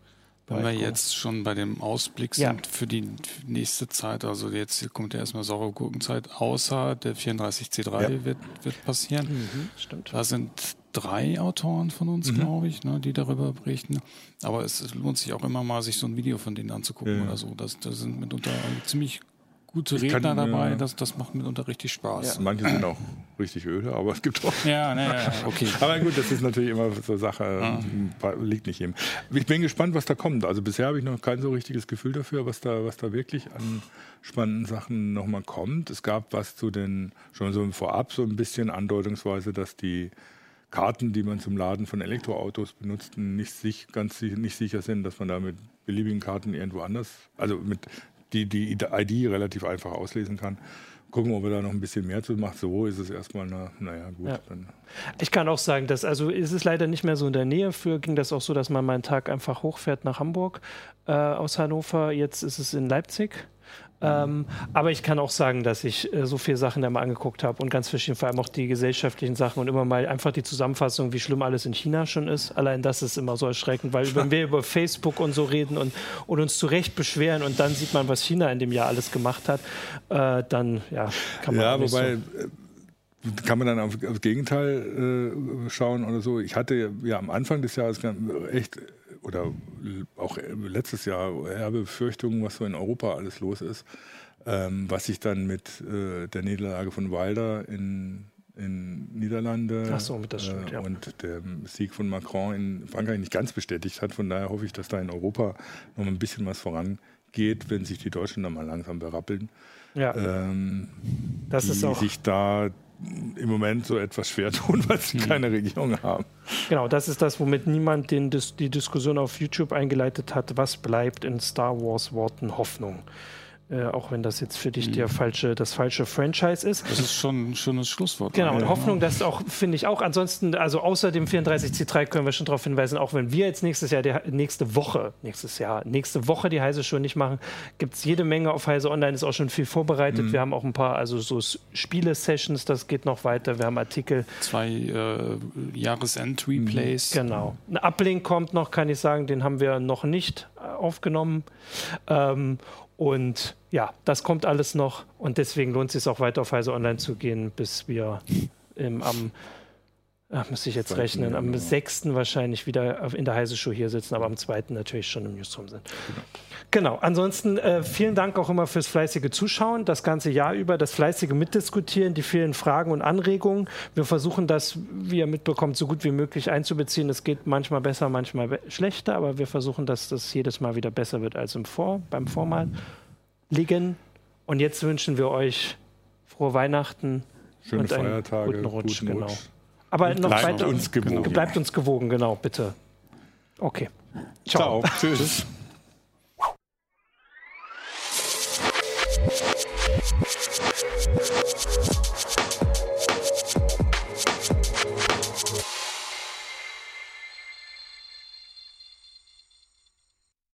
[SPEAKER 3] wenn wir jetzt schon bei dem Ausblick sind ja. für die nächste Zeit, also jetzt kommt ja erstmal saure Gurkenzeit, außer der 34C3 ja. wird, wird passieren. Mhm, stimmt. Da sind drei Autoren von uns, mhm. glaube ich, ne, die darüber berichten. Aber es lohnt sich auch immer mal, sich so ein Video von denen anzugucken ja. oder so. Das, das sind mitunter ziemlich gute Redner kann, dabei, ja. das, das macht mitunter richtig Spaß.
[SPEAKER 2] Ja. Manche sind auch richtig öde, aber es gibt auch.
[SPEAKER 3] Ja, ne, okay.
[SPEAKER 2] aber gut, das ist natürlich immer so Sache, ah. liegt nicht jedem. Ich bin gespannt, was da kommt. Also bisher habe ich noch kein so richtiges Gefühl dafür, was da, was da wirklich an spannenden Sachen nochmal kommt. Es gab was zu den, schon so vorab so ein bisschen andeutungsweise, dass die Karten, die man zum Laden von Elektroautos benutzt, nicht sich, ganz nicht sicher sind, dass man da mit beliebigen Karten irgendwo anders, also mit die, die ID relativ einfach auslesen kann. Gucken, ob er da noch ein bisschen mehr zu macht. So ist es erstmal, na, naja, gut. Ja.
[SPEAKER 1] ich kann auch sagen, dass, also ist es leider nicht mehr so in der Nähe. Früher ging das auch so, dass man meinen Tag einfach hochfährt nach Hamburg äh, aus Hannover. Jetzt ist es in Leipzig. Ähm, aber ich kann auch sagen, dass ich äh, so viele Sachen da mal angeguckt habe und ganz verschieden, vor allem auch die gesellschaftlichen Sachen und immer mal einfach die Zusammenfassung, wie schlimm alles in China schon ist. Allein das ist immer so erschreckend, weil wenn wir über Facebook und so reden und, und uns zu Recht beschweren und dann sieht man, was China in dem Jahr alles gemacht hat, äh, dann ja, kann man.
[SPEAKER 2] Ja, wobei. So äh, kann man dann auf, das Gegenteil äh, schauen oder so. Ich hatte ja am Anfang des Jahres echt oder auch letztes Jahr herbe Befürchtungen, was so in Europa alles los ist, ähm, was sich dann mit äh, der Niederlage von Wilder in, in Niederlande
[SPEAKER 1] so,
[SPEAKER 2] äh, ja. und der Sieg von Macron in Frankreich nicht ganz bestätigt hat. Von daher hoffe ich, dass da in Europa noch ein bisschen was vorangeht, wenn sich die Deutschen dann mal langsam berappeln. Ja. Ähm, das die ist auch sich da im Moment so etwas schwer tun, weil sie hm. keine Regierung haben.
[SPEAKER 1] Genau, das ist das, womit niemand den, die Diskussion auf YouTube eingeleitet hat. Was bleibt in Star Wars Worten Hoffnung? Äh, auch wenn das jetzt für dich der mhm. falsche, das falsche Franchise ist.
[SPEAKER 3] Das ist schon ein schönes Schlusswort.
[SPEAKER 1] Genau, und Hoffnung, das auch, finde ich auch. Ansonsten, also außer dem 34C3 können wir schon darauf hinweisen, auch wenn wir jetzt nächstes Jahr, die, nächste Woche, nächstes Jahr, nächste Woche die Heise Show nicht machen, gibt es jede Menge auf Heise Online, ist auch schon viel vorbereitet. Mhm. Wir haben auch ein paar, also so Spiele-Sessions, das geht noch weiter. Wir haben Artikel.
[SPEAKER 3] Zwei äh, Jahresend-Replays.
[SPEAKER 1] Mhm, genau. Ein Uplink kommt noch, kann ich sagen, den haben wir noch nicht äh, aufgenommen. Ähm, und ja, das kommt alles noch. Und deswegen lohnt es sich auch weiter auf Heise Online zu gehen, bis wir im, am, ach, müsste ich jetzt rechnen, am 6. wahrscheinlich wieder in der Heise Show hier sitzen, aber am 2. natürlich schon im Newsroom sind. Genau, ansonsten äh, vielen Dank auch immer fürs fleißige Zuschauen, das ganze Jahr über, das fleißige Mitdiskutieren, die vielen Fragen und Anregungen. Wir versuchen das, wie ihr mitbekommt, so gut wie möglich einzubeziehen. Es geht manchmal besser, manchmal be schlechter, aber wir versuchen, dass das jedes Mal wieder besser wird als im Vor, beim Vormal liegen. Und jetzt wünschen wir euch frohe Weihnachten
[SPEAKER 2] Schöne und einen Feiertage,
[SPEAKER 1] guten Rutsch. Guten genau. Aber noch bleibt weiter, uns gewogen. Bleibt uns gewogen, genau, bitte. Okay.
[SPEAKER 2] Ciao. Ciao. Tschüss.